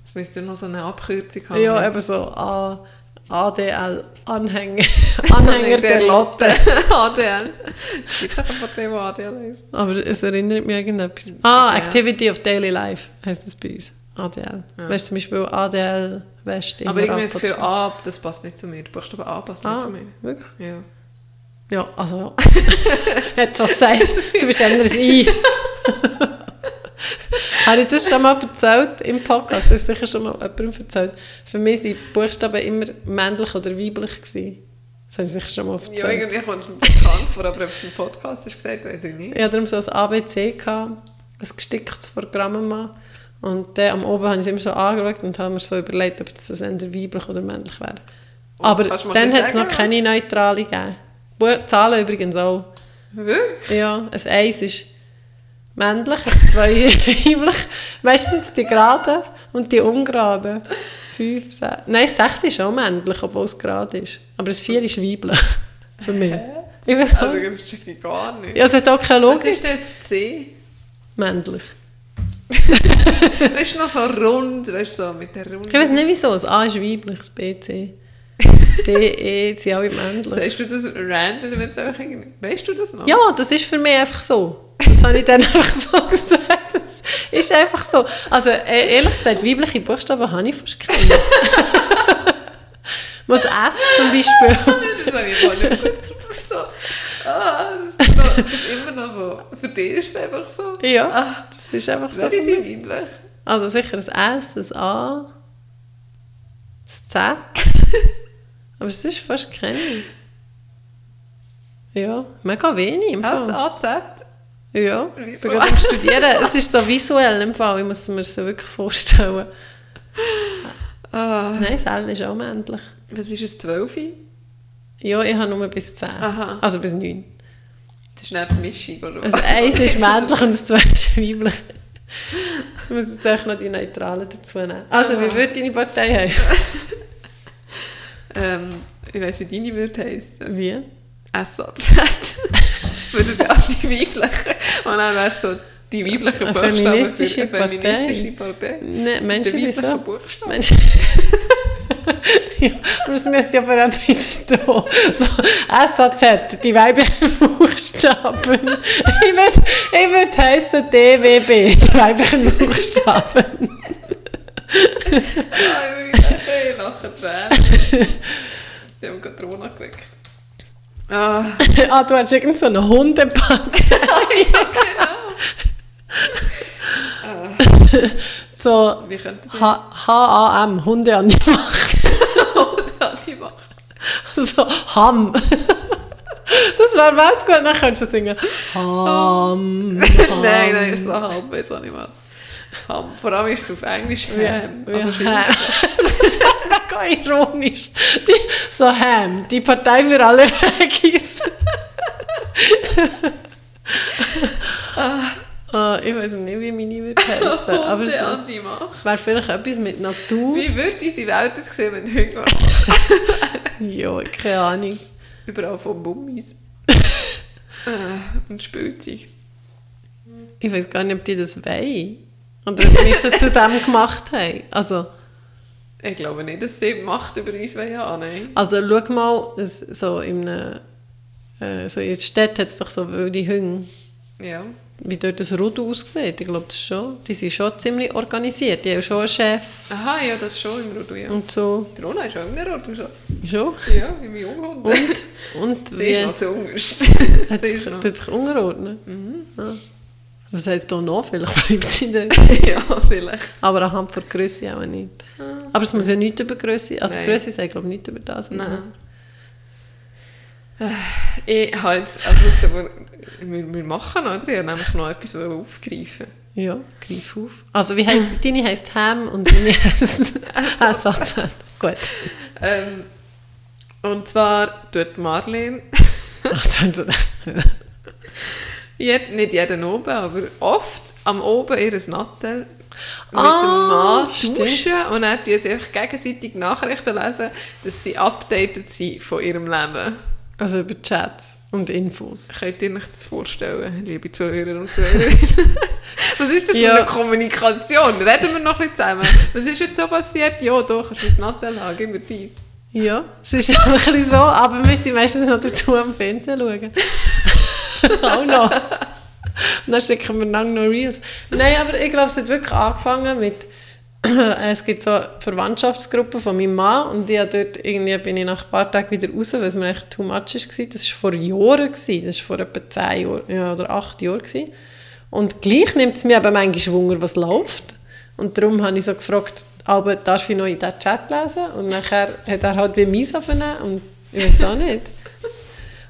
Jetzt müsste noch so eine Abkürzung haben. Ja, eben so A, ADL, Anhänger, Anhänger der Lotte. ADL. Gibt es auch eine Partei, die ADL heisst? Aber es erinnert mich an irgendetwas. Ah. Activity of Daily Life heisst das bei uns. ADL. Weißt du, zum Beispiel ADL West. Aber habe das Gefühl. A, das passt nicht zu mir. Der Buchstabe A passt nicht Ah, zu mir. wirklich? Ja. Ja, also ja. Jetzt, was sagst du? Du bist anders ein. Habe ich das schon mal erzählt im Podcast? Das ist sicher schon mal jemandem erzählt. Für mich waren Buchstaben immer männlich oder weiblich. Gewesen. Das habe ich sicher schon mal erzählt. Ja, irgendwie kommt es mir bekannt vor, aber ob es im Podcast ist gesagt, weiß ich nicht. Ich hatte darum so ein ABC, gehabt, ein gesticktes Programm mal. Und dann am Oben habe ich es immer so angeschaut und habe mir so überlegt, ob das entweder weiblich oder männlich wäre. Und Aber dann hat es noch keine neutrale gegeben. Zahlen übrigens auch. Wirklich? Ja, ein 1 ist männlich, ein 2 ist weiblich. Meistens die geraden und die ungeraden. 5, 6. Nein, 6 ist auch männlich, obwohl es gerade ist. Aber das 4 ist weiblich. Für mich. Ich weiß Also, das ich gar nicht. Ja, es hat auch keine Was Logik. ist das C? Männlich. Weißt du, noch so rund, weißt du, so mit der Runde. Ich weiß nicht wieso. Das A ist weiblich, das B, C. D, E, sind alle männlich. Sagst du das random, wenn es einfach irgendwie... Weißt du das noch? Ja, das ist für mich einfach so. Das habe ich dann einfach so gesagt. Das ist einfach so. Also e- ehrlich gesagt, weibliche Buchstaben habe ich fast keine. Was S zum Beispiel. Das habe ich mal nicht gewusst. Das ist so... Ah, das ist, noch, das ist immer noch so... Für dich ist es einfach so. Ja, das ist einfach so. Wer die weiblich? Also sicher ein S, ein A, ein Z. Aber es ist fast keine. Ja, mega wenig im S, Fall. A, Z. Ja, ich bin am Studieren. Es ist so visuell im Fall, ich muss es mir so wirklich vorstellen. Ah, Nein, das L ist auch männlich. was ist es, 12? Ja, ich habe nur bis 10. Aha. Also bis 9. Das ist nicht die Mischung, oder Also was? eins ist männlich und das zweite ist weiblich. Ich muss jetzt echt noch die Neutralen dazu nehmen. Also, wie würde deine Partei heißen? Ähm, ich weiss, wie deine würde heissen. Wie? Weil das ja als die weibliche. Und dann wäre so die weibliche Eine Buchstaben feministische für eine feministische Partei. Ne, Menschen, Der wieso? Menschen. ja, das müsste ja für etwas stehen. So, SAZ, die weiblichen Buchstaben. Ich würde ich würd heissen DWB, die weiblichen Buchstaben. Ich nachher Tränen. Die haben gerade Rona geweckt. Ah, ah, du hast irgend so einen Hundepartei. So, wie könnte das H- H-A-M, Hunde an die Macht. die machen? So, Ham. Das wäre was gut, dann könntest du singen. Ham. Nein, nein, ist so halb, weiß auch nicht was. Ham. Vor allem ist es auf Englisch Ham. Wie Also Ham. Das ist mega ironisch. Die, so Ham, die Partei für alle Veggies. Ah, ich weiß nicht, wie meine würde heißen. Aber es Macht. wäre vielleicht etwas mit Natur. Wie würde unsere Welt aussehen, wenn Hunger Ja, keine Ahnung. überall von Mummis äh, und Spielzeug? Ich weiß gar nicht, ob die das wollen. Oder ob wir sie zu dem gemacht haben. Also, Ich glaube nicht, dass sie Macht über uns haben, nein. also schau mal, es, so in einer, äh, so in der Stadt hat es doch so wilde Hunde. Ja. Wie dort das Rudel aussieht. Ich glaube, das schon. Die sind schon ziemlich organisiert. Die haben schon einen Chef Aha, ja, das schon im Rudu, ja. und so. Die Rona ist auch im Rudu schon. Schon. Ja, wie mein Junghund. Und, und sie wie... ist noch zu unterst. Sie sich, ist noch... tut sich unterordnen. Ja. Was heisst da noch? Vielleicht bleibt sie dort. ja, vielleicht. Aber anhand von Größe auch nicht. Aber es muss ja nichts über Größe. Also. Größe sagt glaube ich nichts über das. Nein. Ich habe jetzt, also das wir, wir machen, oder? Ich habe nämlich noch etwas aufgreifen. Ja, greif auf. Also wie heisst, deine heisst Ham und deine heisst Ersatz. Gut. Ähm, und zwar tut Marlene, Also, jed, nicht jeden oben, aber oft am oben ihr Nattel mit Ah, dem Mann stimmt. tauschen und dann tun sie einfach gegenseitig Nachrichten lesen, dass sie updated sind von ihrem Leben. Also über Chats und Infos. Könnt ihr euch das vorstellen, liebe Zuhörer und Zuhörerinnen? Was ist das für Ja. eine Kommunikation? Reden wir noch ein bisschen zusammen. Was ist jetzt so passiert? Ja, da kannst du mein Nattel haben, gib mir dies. Ja, es ist einfach ein bisschen so, aber wir sind meistens noch dazu am Fernsehen schauen. Auch noch. Und dann schicken wir lang noch Reels. Nein, aber ich glaube, es hat wirklich angefangen mit, es gibt so eine Verwandtschaftsgruppe von meinem Mann und ich habe dort irgendwie bin ich nach ein paar Tagen wieder raus, weil es mir echt too much war. Das war vor Jahren, das war vor etwa 10 Jahren ja, oder 8 Jahren. Und gleich nimmt es mir aber manchmal Wunder, was läuft. Und darum habe ich so gefragt, aber darf ich noch in diesen Chat lesen? Und nachher hat er halt wie meins aufgenommen und ich weiß auch nicht.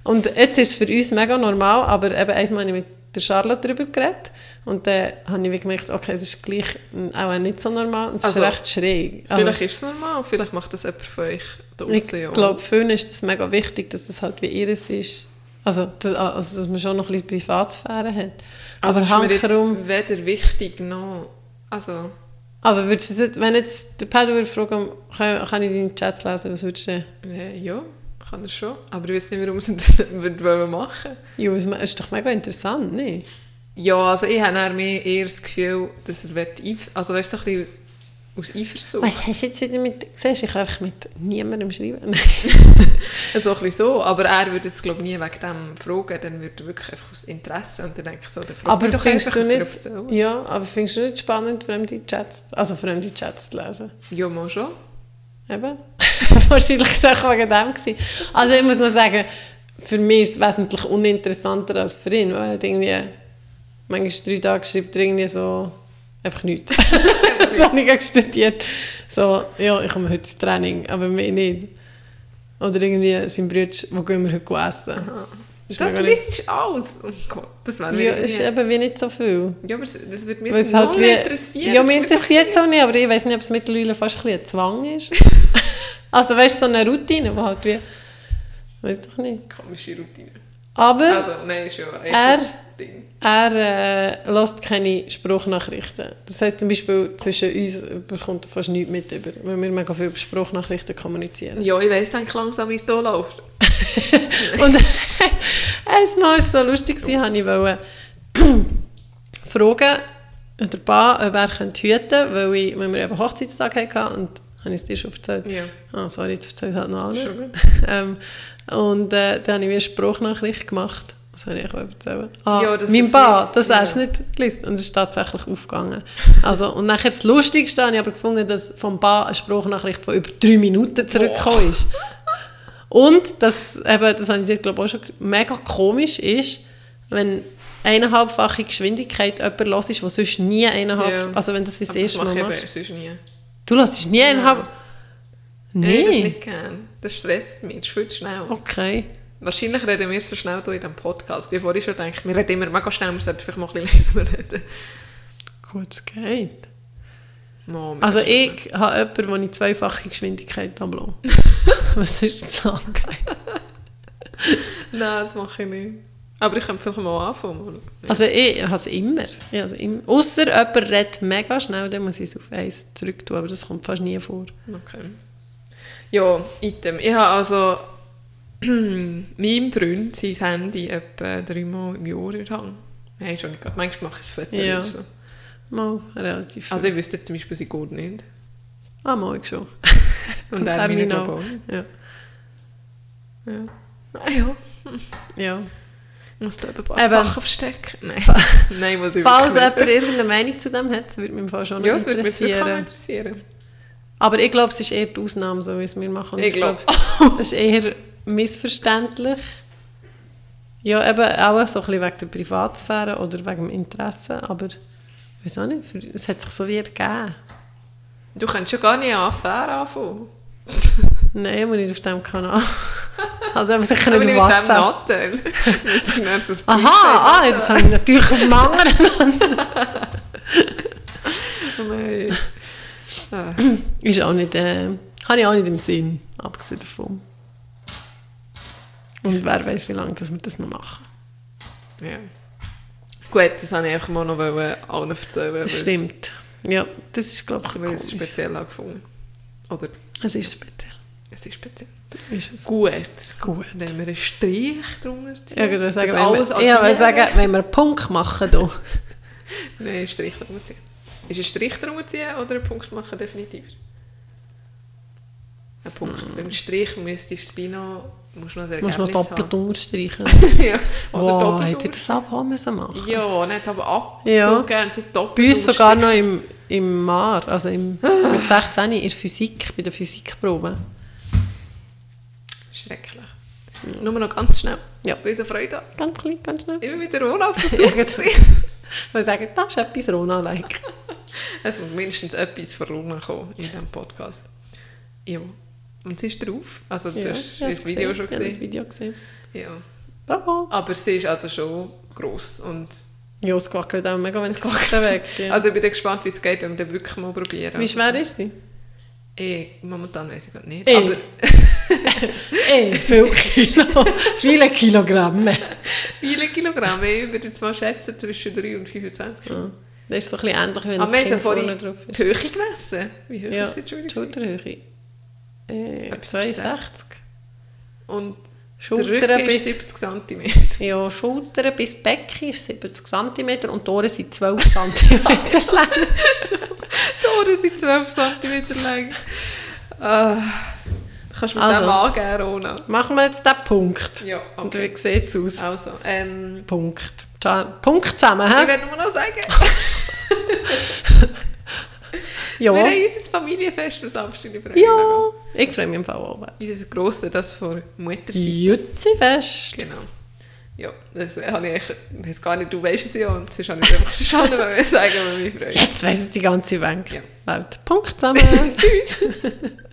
Und jetzt ist es für uns mega normal, aber eben einmal mit der Charlotte darüber geredet und dann habe ich gemerkt, okay, es ist gleich auch nicht so normal und es Also, ist recht schräg. Aber Vielleicht ist es normal, vielleicht macht das jemand von euch da ich ja glaube, für ihn ist das mega wichtig, dass es halt wie ihres ist. Also, dass, also, dass man schon noch ein bisschen Privatsphäre hat. Also aber ist mir jetzt weder wichtig noch... Also, Also würdest du, wenn jetzt der Pedro würde fragen, kann, kann ich deine Chats lesen, was würdest du äh, ja, kann er schon. Aber ich weiß nicht, warum sie das würde machen Ja, es ist doch mega interessant, nicht? Ja, also ich habe eher mehr eher das Gefühl, dass er einf- also weißt so ein bisschen aus Eifersucht. Was hast du jetzt wieder mit... Siehst ich kann einfach mit niemandem schreiben. So ein bisschen so, aber er würde jetzt glaube nie wegen dem fragen, dann würde er wirklich einfach aus Interesse und dann denke ich so, dann fragt aber doch findest einfach, du nicht... Ja, aber findest du nicht spannend, fremde Chats... Also fremde Chats zu lesen? Ja, mal schon. Eben. Wahrscheinlich war es auch wegen dem. Gewesen. Also ich muss noch sagen, für mich ist es wesentlich uninteressanter als für ihn, weil er hat irgendwie... Manchmal drei Tage schreibt irgendwie so... Einfach nichts. das habe ich gerade studiert. So, ja, ich komme heute ins Training, aber mehr nicht. Oder irgendwie sein Bruder, wo gehen wir heute essen? Ist Das liest alles. Oh Gott, das wäre Ja, ist eben wie nicht so viel. Ja, aber das würde mich jetzt halt wie, interessieren. ja, mich interessiert es auch nicht, aber ich weiß nicht, ob es mittlerweile fast ein bisschen ein Zwang ist. also weißt du, so eine Routine, die halt wie... Weiß doch nicht. Komische Routine. Aber Also, nein, echt Er- Ding. er äh, lässt keine Spruchnachrichten. Das heisst zum Beispiel, zwischen uns bekommt er fast nichts mit, über, weil wir mega viel über Spruchnachrichten kommunizieren. Ja, ich weiss dann langsam, wie es hier läuft. Und einmal war es so lustig, habe ich wollte fragen, der Paar, ob er könnte hüten könnte, weil, ich, weil wir eben Hochzeitstag hatten und habe ich es dir schon erzählt? Ja. Ah, sorry, jetzt erzähle ich es halt noch alle. Schon gut. ähm, und äh, dann habe ich wie eine Spruchnachricht gemacht. Was soll ich euch erzählen? Ah, Ja, das mein Paar, nicht- dass er es ja. nicht gelesen Und es ist tatsächlich aufgegangen. Also, und nachher das Lustigste habe ich aber gefunden, dass vom Paar eine Spruchnachricht von über drei Minuten zurückgekommen ist. Und dass, eben, das habe ich dir glaube ich auch schon mega komisch ist, wenn eineinhalbfache Geschwindigkeit jemand los ist, der sonst nie eineinhalb... Ja. Also wenn das wie das Aber das mache Mal ich machst. sonst nie. Du lässt nie eineinhalb... Ich hätte das nicht gern. Das stresst mich, das ist viel zu schnell. Okay. Wahrscheinlich reden wir so schnell hier in diesem Podcast. Ich habe vorhin schon gedacht, wir reden immer mega schnell, wir sollten vielleicht mal ein bisschen leiser reden. Gut, es geht. Wir Also ich habe jemanden, wo ich zweifache Geschwindigkeit habe. Was ist das lang? schnell. Nein, das mache ich nicht. Aber ich könnte vielleicht mal anfangen. Also ich habe es immer. Es immer. Ausser jemand redet mega schnell, dann muss ich es auf eins zurück tun, aber das kommt fast nie vor. Okay. Ja, item. Ich habe also meinem Freund sein Handy etwa dreimal im Jahr in der Hand. Nein, schon nicht. Manchmal mache ich es Fotos. Ja. Mal relativ viel. Also ich wüsste zum Beispiel, sie geht nicht. ah, mal ich schon. Und er meine Terminal. glaube ich auch. Ja. Ja. Ah ja, ja. ich muss da ein paar Eben. Sachen verstecken. Nein, Nein muss ich Falls jemand irgendeine Meinung zu dem hat, würde mich im Fall schon. Ja, noch es würde mich interessieren. interessieren. Aber ich glaube, es ist eher die Ausnahme, so wie es wir machen. Ich glaube. Das ist eher missverständlich. Ja, eben auch so ein bisschen wegen der Privatsphäre oder wegen dem Interesse, aber weiß auch nicht, es hat sich so wie ergeben. Du kannst ja gar nicht eine Affäre anfangen. Nein, ich muss nicht auf diesem Kanal. Also aber sicher Aber nicht nicht auf dem WhatsApp. Nattel. Das ist dann so ein Aha, ah, das habe ich natürlich auf dem anderen. Oh nein. Ah. Ist auch nicht, äh, habe ich auch nicht im Sinn, abgesehen davon. Und wer weiß, wie lange dass wir das noch machen. Ja. Gut, das wollte ich einfach mal noch allen erzählen. Das stimmt. Ja, das ist, glaube ich, Weil es speziell angefunden Oder Es ist speziell. es ist speziell. Ist es. Gut. Gut. Wenn wir einen Strich drunter ziehen. Ja, ich würde sagen, wenn alles wir, ja, ich sagen, wenn wir einen Punkt machen hier. Nein, einen Strich drunter ziehen. Ist ein Strich drunter ziehen oder einen Punkt machen definitiv? Ein Punkt. Beim Strich müsstest du es wie noch, musst noch ein Du musst noch Ergebnis doppelt unterstreichen. haben. ja, oder Wow, doppelt hätte ich das auch müssen machen Ja, nicht aber ab. Ja. Sind doppelt Bei uns sogar noch im, im Mar, also im, mit 16 in der Physik, bei der Physikprobe. Schrecklich. Nur noch ganz schnell. Ja. Ich so Freude. Ganz klein, ganz schnell. Immer wieder Rona auf der Ja, Suche. Weil sagen, das ist etwas Rona-like. es muss mindestens etwas von Rona kommen in diesem Podcast. Ja. Und sie ist drauf. Also du hast ich habe das Video schon Ich habe das gesehen. Video gesehen. Ja. Bravo. Aber sie ist also schon gross. Und Ja, es wackelt auch mega, wenn es sich bewegt. Ja. also ich bin gespannt, wie es geht, wenn wir den wirklich mal probieren. Wie Also schwer so. ist sie? Eh, momentan weiß ich gerade nicht. Eh. Aber Ey, viel Kilo. Viele Kilogramme. viele Kilogramm. Ich würde jetzt mal schätzen, zwischen 3 und 25 Kilo. Ja. Das ist so ein bisschen ähnlich, wenn Aber das wir haben Kind vorhin vorne drauf ist. die Höhe gemessen. Wie hoch Ja, ist sie jetzt schon wieder? Schulterhöhe. Äh, Etwas 62. Und der Schultern Rücken bis- ist 70 cm. Ja, Schultern bis Becken ist 70 cm und die Ohren sind 12 cm lang. Die Ohren sind 12 cm lang. Ah, kannst du mir Also. den mal angeben, Rona? Machen wir jetzt den Punkt. Ja, Und okay. wie sieht es aus? Also, ähm, Punkt. Punkt zusammen, ich hä? werde nur noch sagen, Ja. wir haben unser Familienfest am Samstag übrigens. Ja. Ich freue mich im Fall auch. Unser grosses, das von Mutter. Jutzi-Fest. Genau. Ja, das habe ich, weiß gar nicht, du weißt es ja und sonst habe ich einfach schon sagen, wenn mich freut. Jetzt weiss es die ganze Welt. Ja. Welt. Punkt zusammen. Tschüss.